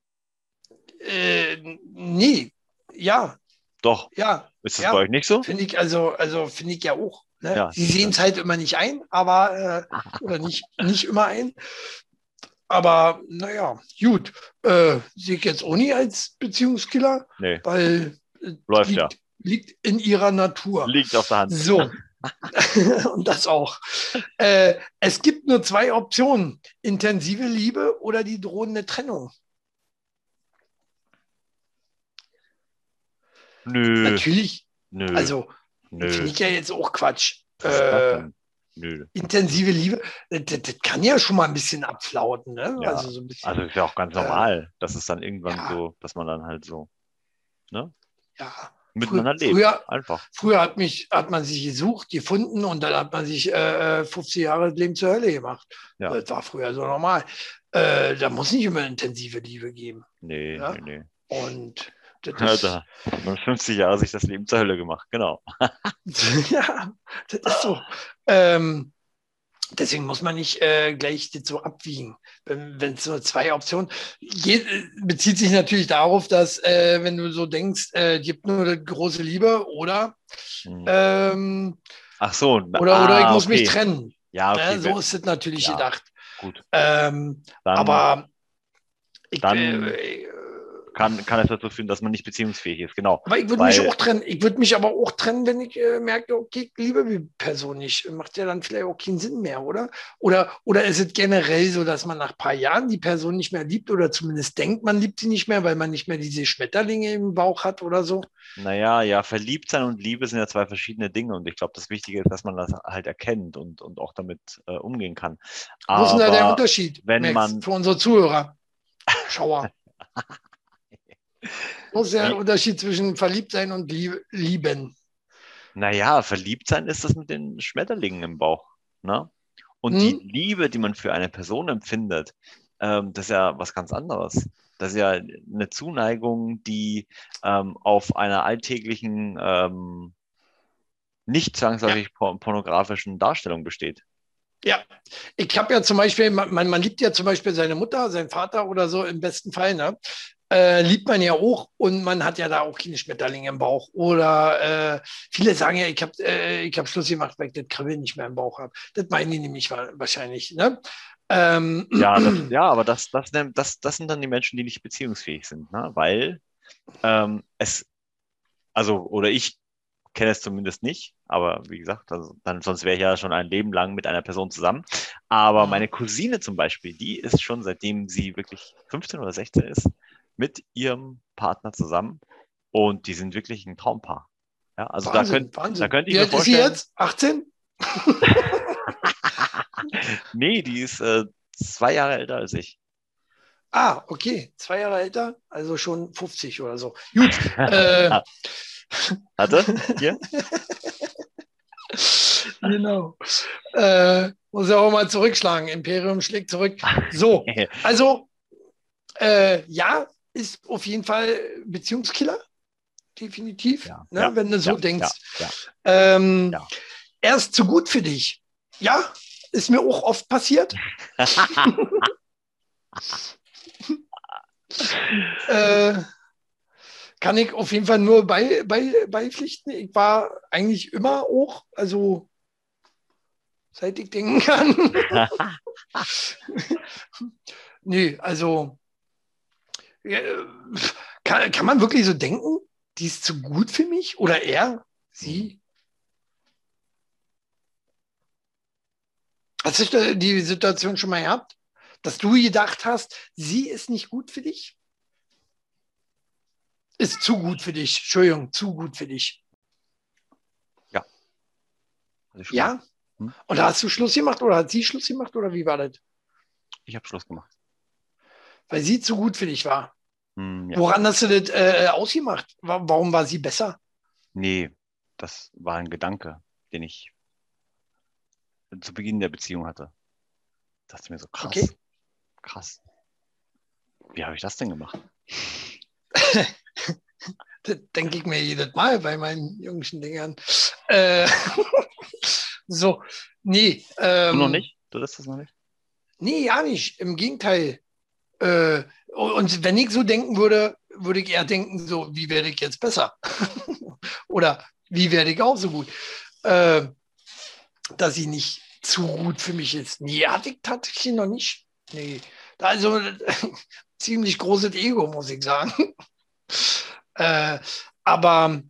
Äh, nee, ja, Doch, ja. ist das Ja. bei euch nicht so? Finde ich, also, also finde ich ja auch. Ne? Ja, Sie sehen es halt immer nicht ein, aber äh, oder nicht, nicht immer ein. Aber naja, gut. Äh, sehe ich jetzt auch nie als Beziehungskiller, Nee, weil äh, Läuft liegt, ja. liegt in ihrer Natur. liegt auf der Hand. So. Und das auch. Äh, es gibt nur zwei Optionen: intensive Liebe oder die drohende Trennung. Nö, Natürlich, nö, also nö. finde ich ja jetzt auch Quatsch. Äh? Nö. intensive Liebe, das, das, kann ja schon mal ein bisschen abflauten. Ne? Ja, Also so ein bisschen. Also ist ja auch ganz Äh, normal, dass es dann irgendwann ja. so, dass man dann halt so ja. miteinander Früher- lebt. früher- Einfach. Früher hat, mich, hat man sich gesucht, gefunden und dann hat man sich äh, 50 Jahre das Leben zur Hölle gemacht. Ja. Das war früher so normal. Äh, da muss nicht immer intensive Liebe geben. Nee, Ja. nee, nee. Und das Ja, da hat man 50 Jahre sich das Leben zur Hölle gemacht, genau. ja, das ist so. Ähm, deswegen muss man nicht äh, gleich das so abwiegen. Wenn es nur zwei Optionen äh, bezieht sich natürlich darauf, dass äh, wenn du so denkst, äh, gibt nur die große Liebe oder Hm. ähm, Ach so, oder, oder ich ah, muss mich okay. trennen. Ja, okay, ne? So ist es natürlich Ja. gedacht. gut. Ähm, Dann aber ich, dann- äh, kann, kann es dazu führen, dass man nicht beziehungsfähig ist, genau. aber ich würde mich auch trennen. Ich würde mich aber auch trennen, wenn ich äh, merke, okay, ich liebe die Person nicht. Macht ja dann vielleicht auch keinen Sinn mehr, oder? Oder, oder ist es generell so, dass man nach ein paar Jahren die Person nicht mehr liebt oder zumindest denkt, man liebt sie nicht mehr, weil man nicht mehr diese Schmetterlinge im Bauch hat oder so? Naja, ja, verliebt sein und Liebe sind ja zwei verschiedene Dinge und ich glaube, das Wichtige ist, dass man das halt erkennt und, und auch damit äh, umgehen kann. Wo ist denn da der Aber Unterschied, wenn Max, man- für unsere Zuhörer? Schauer. Wo ist der Wie- Unterschied zwischen verliebt sein und lieb lieben? Naja, verliebt sein ist das mit den Schmetterlingen im Bauch. Ne? Und die Mhm. Liebe, die man für eine Person empfindet, ähm, das ist ja was ganz anderes. Das ist ja eine Zuneigung, die ähm, auf einer alltäglichen, ähm, nicht zwangsläufig por pornografischen Darstellung besteht. Ja, ich habe ja zum Beispiel, man, man liebt ja zum Beispiel seine Mutter, seinen Vater oder so im besten Fall, ne? Äh, liebt man ja auch und man hat ja da auch keine Schmetterlinge im Bauch. Oder äh, viele sagen ja, ich habe äh, ich hab Schluss gemacht, weil ich das Kribbeln nicht mehr im Bauch habe. Das meinen die nämlich wa- wahrscheinlich. Ne? Ähm, Ja, das, ja aber das, das, das, das sind dann die Menschen, die nicht beziehungsfähig sind, ne? weil ähm, es, also, oder ich kenne es zumindest nicht, aber wie gesagt, also dann, sonst wäre ich ja schon ein Leben lang mit einer Person zusammen. Aber Mhm. meine Cousine zum Beispiel, die ist schon seitdem sie wirklich 15 oder 16 ist, mit ihrem Partner zusammen und die sind wirklich ein Traumpaar. Ja, also Wahnsinn, da, könnt, Wahnsinn. da könnte ich Wie mir alt ist sie vorstellen. jetzt? 18? nee, die ist äh, zwei Jahre älter als ich. Ah, okay. Zwei Jahre älter, also schon 50 oder so. Gut. äh, Hatte? Hier? genau. Äh, muss ja auch mal zurückschlagen. Imperium schlägt zurück. So, also äh, ja, ist auf jeden Fall Beziehungskiller. Definitiv. Ja, ne, ja, wenn du so ja, denkst. Ähm. Er ist zu gut für dich. Ja, ist mir auch oft passiert. äh, kann ich auf jeden Fall nur bei, bei, beipflichten. Ich war eigentlich immer auch, also seit ich denken kann. nee, also kann, kann man wirklich so denken, die ist zu gut für mich? Oder er? Sie? Hast du die Situation schon mal gehabt, dass du gedacht hast, sie ist nicht gut für dich? Ist zu gut für dich. Entschuldigung, zu gut für dich. Schon- Ja? Hm? Und hast du Schluss gemacht oder hat sie Schluss gemacht oder wie war das? Ich habe Schluss gemacht. Weil sie zu gut für dich war. Hm, ja. Woran hast du das äh, ausgemacht? Wa- Warum war sie besser? Nee, das war ein Gedanke, den ich zu Beginn der Beziehung hatte. dachte mir so, krass, Okay. krass. Wie habe ich das denn gemacht? Das denke ich mir jedes Mal bei meinen jüngsten Dingern. Äh, so, nee. Ähm, Du noch nicht? Du lässt das noch nicht? Nee, ja nicht. Im Gegenteil. Äh, und wenn ich so denken würde, würde ich eher denken, so, wie werde ich jetzt besser? Oder wie werde ich auch so gut? Äh, dass sie nicht zu gut für mich ist. Nee, hatte ich tatsächlich noch nicht. Nee. Also ziemlich großes Ego, muss ich sagen. äh, aber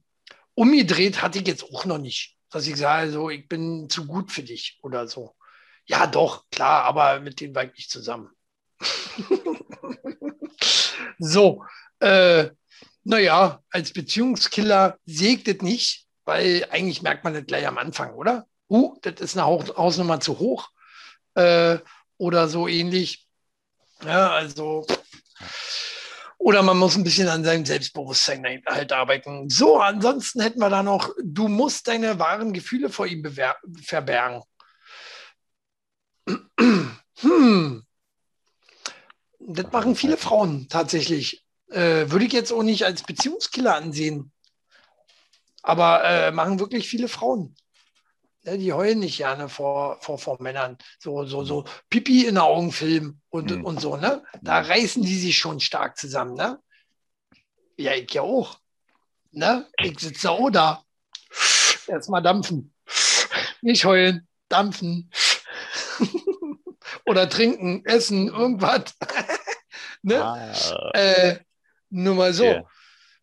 umgedreht hatte ich jetzt auch noch nicht. Dass ich sage, so, ich bin zu gut für dich oder so. Ja, doch, klar, aber mit denen war ich nicht zusammen. so, äh, naja, als Beziehungskiller sägt es nicht, weil eigentlich merkt man das gleich am Anfang, oder? Uh, das ist eine Haus Hausnummer zu hoch äh, oder so ähnlich. Ja, also. Oder man muss ein bisschen an seinem Selbstbewusstsein halt arbeiten. So, ansonsten hätten wir da noch, du musst deine wahren Gefühle vor ihm verbergen. Das machen viele Frauen tatsächlich. Äh, würde ich jetzt auch nicht als Beziehungskiller ansehen. Aber äh, machen wirklich viele Frauen. Ja, die heulen nicht gerne vor, vor, vor Männern. So, so, so Pipi in den Augen filmen und, Mhm. und so, ne? Da reißen die sich schon stark zusammen, ne? Ja, ich ja auch. Ne? Ich sitze auch da. Erstmal dampfen. Nicht heulen, dampfen. Oder trinken, essen, irgendwas. Ne? Ah, Äh, nur mal so, Okay.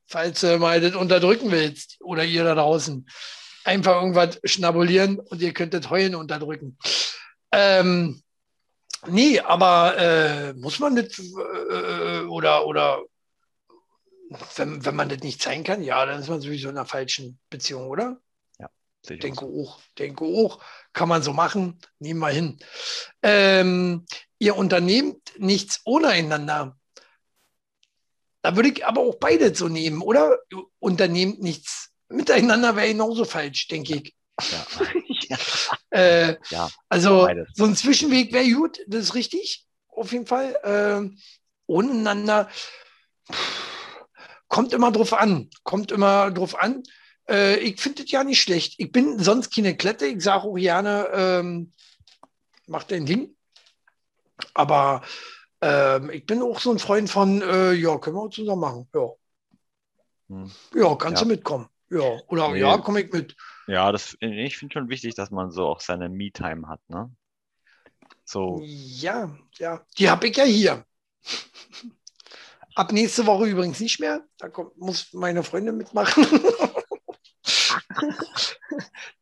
falls du mal das unterdrücken willst oder ihr da draußen. Einfach irgendwas schnabulieren und ihr könntet heulen unterdrücken. Ähm, nee, aber äh, muss man das äh, oder, oder wenn, wenn man das nicht zeigen kann, ja, dann ist man sowieso in einer falschen Beziehung, oder? auch Denke auch, denke auch, kann man so machen, nehmen wir hin. Ähm, ihr unternehmt nichts ohne einander. Da würde ich aber auch beide so nehmen, oder? Ihr Unternehmt nichts miteinander wäre genauso falsch, denke ich. Ja. ja. Äh, ja, also beides. so ein Zwischenweg wäre gut, das ist richtig, auf jeden Fall. Ähm, ohne einander kommt immer drauf an, kommt immer drauf an. Äh, ich finde es ja nicht schlecht. Ich bin sonst keine Klette. Ich sage auch gerne, ähm, mach dein Ding. Aber ähm, ich bin auch so ein Freund von, äh, ja, können wir auch zusammen machen. Ja, Hm. ja kannst Ja. du mitkommen. Ja, oder Nee. ja, komme ich mit. Ja, das, ich finde schon wichtig, dass man so auch seine Me-Time hat, ne? So, Ja, ja, die habe ich ja hier. Ab nächste Woche übrigens nicht mehr. Da kommt, muss meine Freundin mitmachen.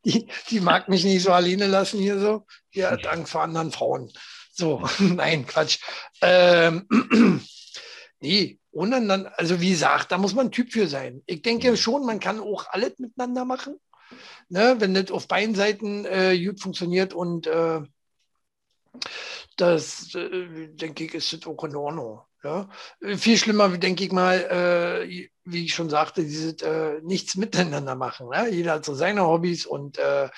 die, die mag mich nicht so alleine lassen hier so. Die hat Angst vor anderen Frauen. So, nein, Quatsch. Ähm, nee, ohne dann, also wie gesagt, da muss man Typ für sein. Ich denke mhm. schon, man kann auch alles miteinander machen. Ne, wenn das auf beiden Seiten äh, gut funktioniert und äh, das, äh, denke ich, ist das auch in Ordnung. Ja? Viel schlimmer, denke ich mal, äh, wie ich schon sagte, dieses äh, nichts miteinander machen. Ne? Jeder hat so seine Hobbys und äh, ja.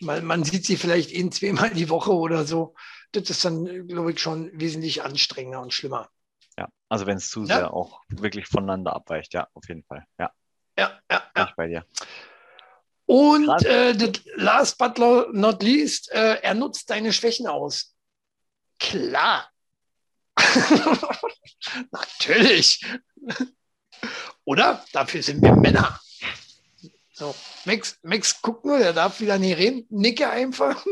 man, man, sieht sie vielleicht ein, zweimal die Woche oder so. Das ist dann, glaube ich, schon wesentlich anstrengender und schlimmer. Ja, also wenn es zu ja? sehr auch wirklich voneinander abweicht, ja, auf jeden Fall. Ja, ja, ja. ja. Bei dir. Und äh, last but not least, äh, er nutzt deine Schwächen aus. Klar. Natürlich. Oder? Dafür sind wir Männer. So, Max, Max, guck nur, der darf wieder nicht reden. Nicke einfach.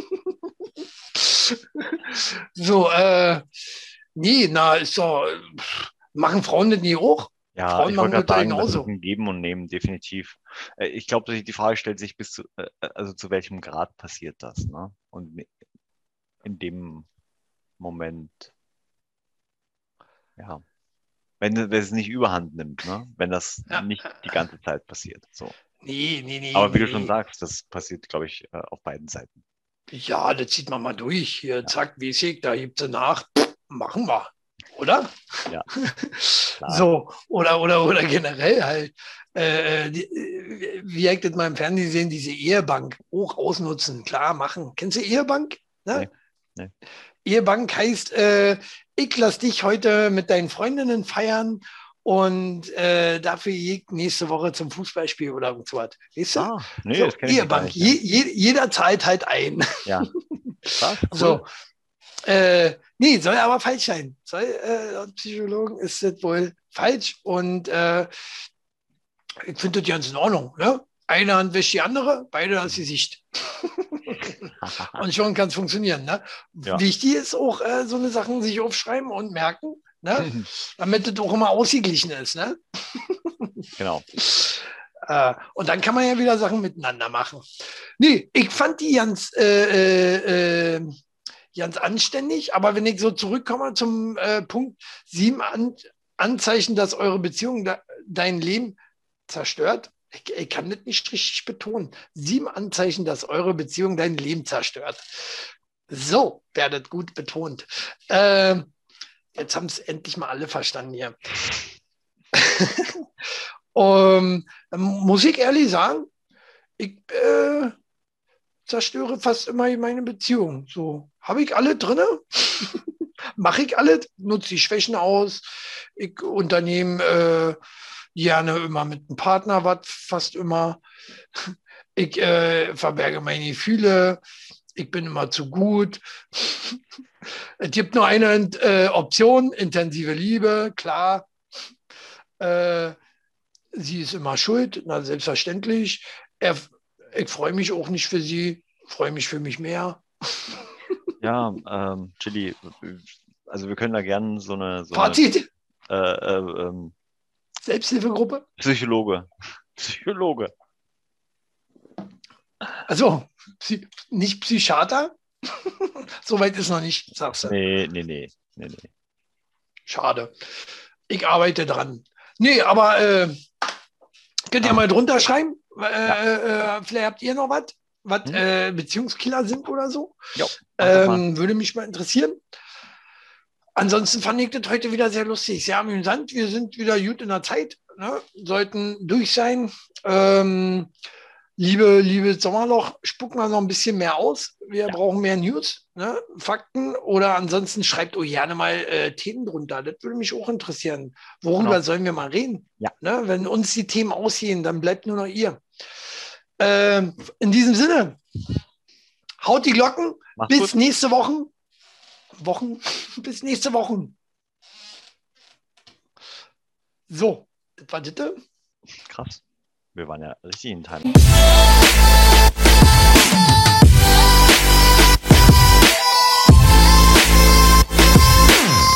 so, äh, nee, na, ist doch, machen Frauen das nie hoch? Ja, Frauen ich wollte gerade sagen, genauso. das ist ein Geben und Nehmen, definitiv. Äh, ich glaube, die Frage stellt sich bis zu, äh, also zu welchem Grad passiert das, ne? Und in dem Moment, ja, wenn, wenn es nicht überhand nimmt, ne? Wenn das ja. nicht die ganze Zeit passiert, so. Nee, nee, nee. Aber wie nee. du schon sagst, das passiert, glaube ich, äh, auf beiden Seiten. Ja, das zieht man mal durch. Hier, ja. zack, wie Wiesig, da gibt es nach. Machen wir oder? Ja. so, oder, oder, oder generell halt. Äh, die, wie das mal im Fernsehen sehen, diese Ehebank hoch ausnutzen, klar machen. Kennst du Ehebank? Ne? Nee. nee. Ehebank heißt, äh, ich lass dich heute mit deinen Freundinnen feiern und äh, dafür je, nächste Woche zum Fußballspiel oder so was. Weißt du? Ah, nee, so, Ehebank, nicht, ja. je, jeder zahlt halt ein. Ja. Krass, cool. So. Äh, nee, soll aber falsch sein. Soll, äh, Psychologen ist das wohl falsch und äh, ich finde das ganz in Ordnung. Ne? Eine Hand wäscht die andere, beide das Gesicht. und schon kann es funktionieren. Ne? Ja. Wichtig ist auch, äh, so eine Sachen sich aufschreiben und merken, ne? damit es auch immer ausgeglichen ist. Ne? genau. Äh, und dann kann man ja wieder Sachen miteinander machen. Nee, ich fand die ganz äh, äh, äh ganz anständig. Aber wenn ich so zurückkomme zum äh, Punkt sieben An Anzeichen, dass eure Beziehung da, dein Leben zerstört. Ich, ich, kann das nicht richtig betonen. Sieben Anzeichen, dass eure Beziehung dein Leben zerstört. So werdet gut betont. Äh, jetzt haben es endlich mal alle verstanden hier. um, muss ich ehrlich sagen, ich äh, zerstöre fast immer meine Beziehung. So, habe ich alle drinne? Mache ich alles? Nutze die Schwächen aus? Ich unternehme äh, gerne immer mit einem Partner was, fast immer. Ich äh, verberge meine Gefühle. Ich bin immer zu gut. es gibt nur eine äh, Option, intensive Liebe, klar. Äh, sie ist immer schuld, na selbstverständlich. Er, ich freue mich auch nicht für sie, freue mich für mich mehr. Ja, ähm, Chili, also wir können da gerne so eine. So Fazit? Eine, äh, äh, ähm, Selbsthilfegruppe? Psychologe. Psychologe. Also, nicht Psychiater? Soweit ist noch nicht, sagst du. Nee, nee, nee. nee, nee. Schade. Ich arbeite dran. Nee, aber äh, könnt ihr ah. mal drunter schreiben? Äh, ja. äh, vielleicht habt ihr noch was? was hm? äh, Beziehungskiller sind oder so. Jo, ähm, würde mich mal interessieren. Ansonsten fand ich das heute wieder sehr lustig, sehr amüsant. Wir sind wieder gut in der Zeit, ne? sollten durch sein. Ähm, liebe, liebe Sommerloch, spucken wir noch ein bisschen mehr aus. Wir ja. brauchen mehr News, ne? Fakten oder ansonsten schreibt euch gerne mal äh, Themen drunter. Das würde mich auch interessieren. Worüber genau. sollen wir mal reden? Ja. Ne? Wenn uns die Themen ausgehen, dann bleibt nur noch ihr. Äh, in diesem Sinne, haut die Glocken. Mach's bis gut. nächste Woche. Wochen. Bis nächste Woche. So, das war das. Krass. 被绑架了而是吸引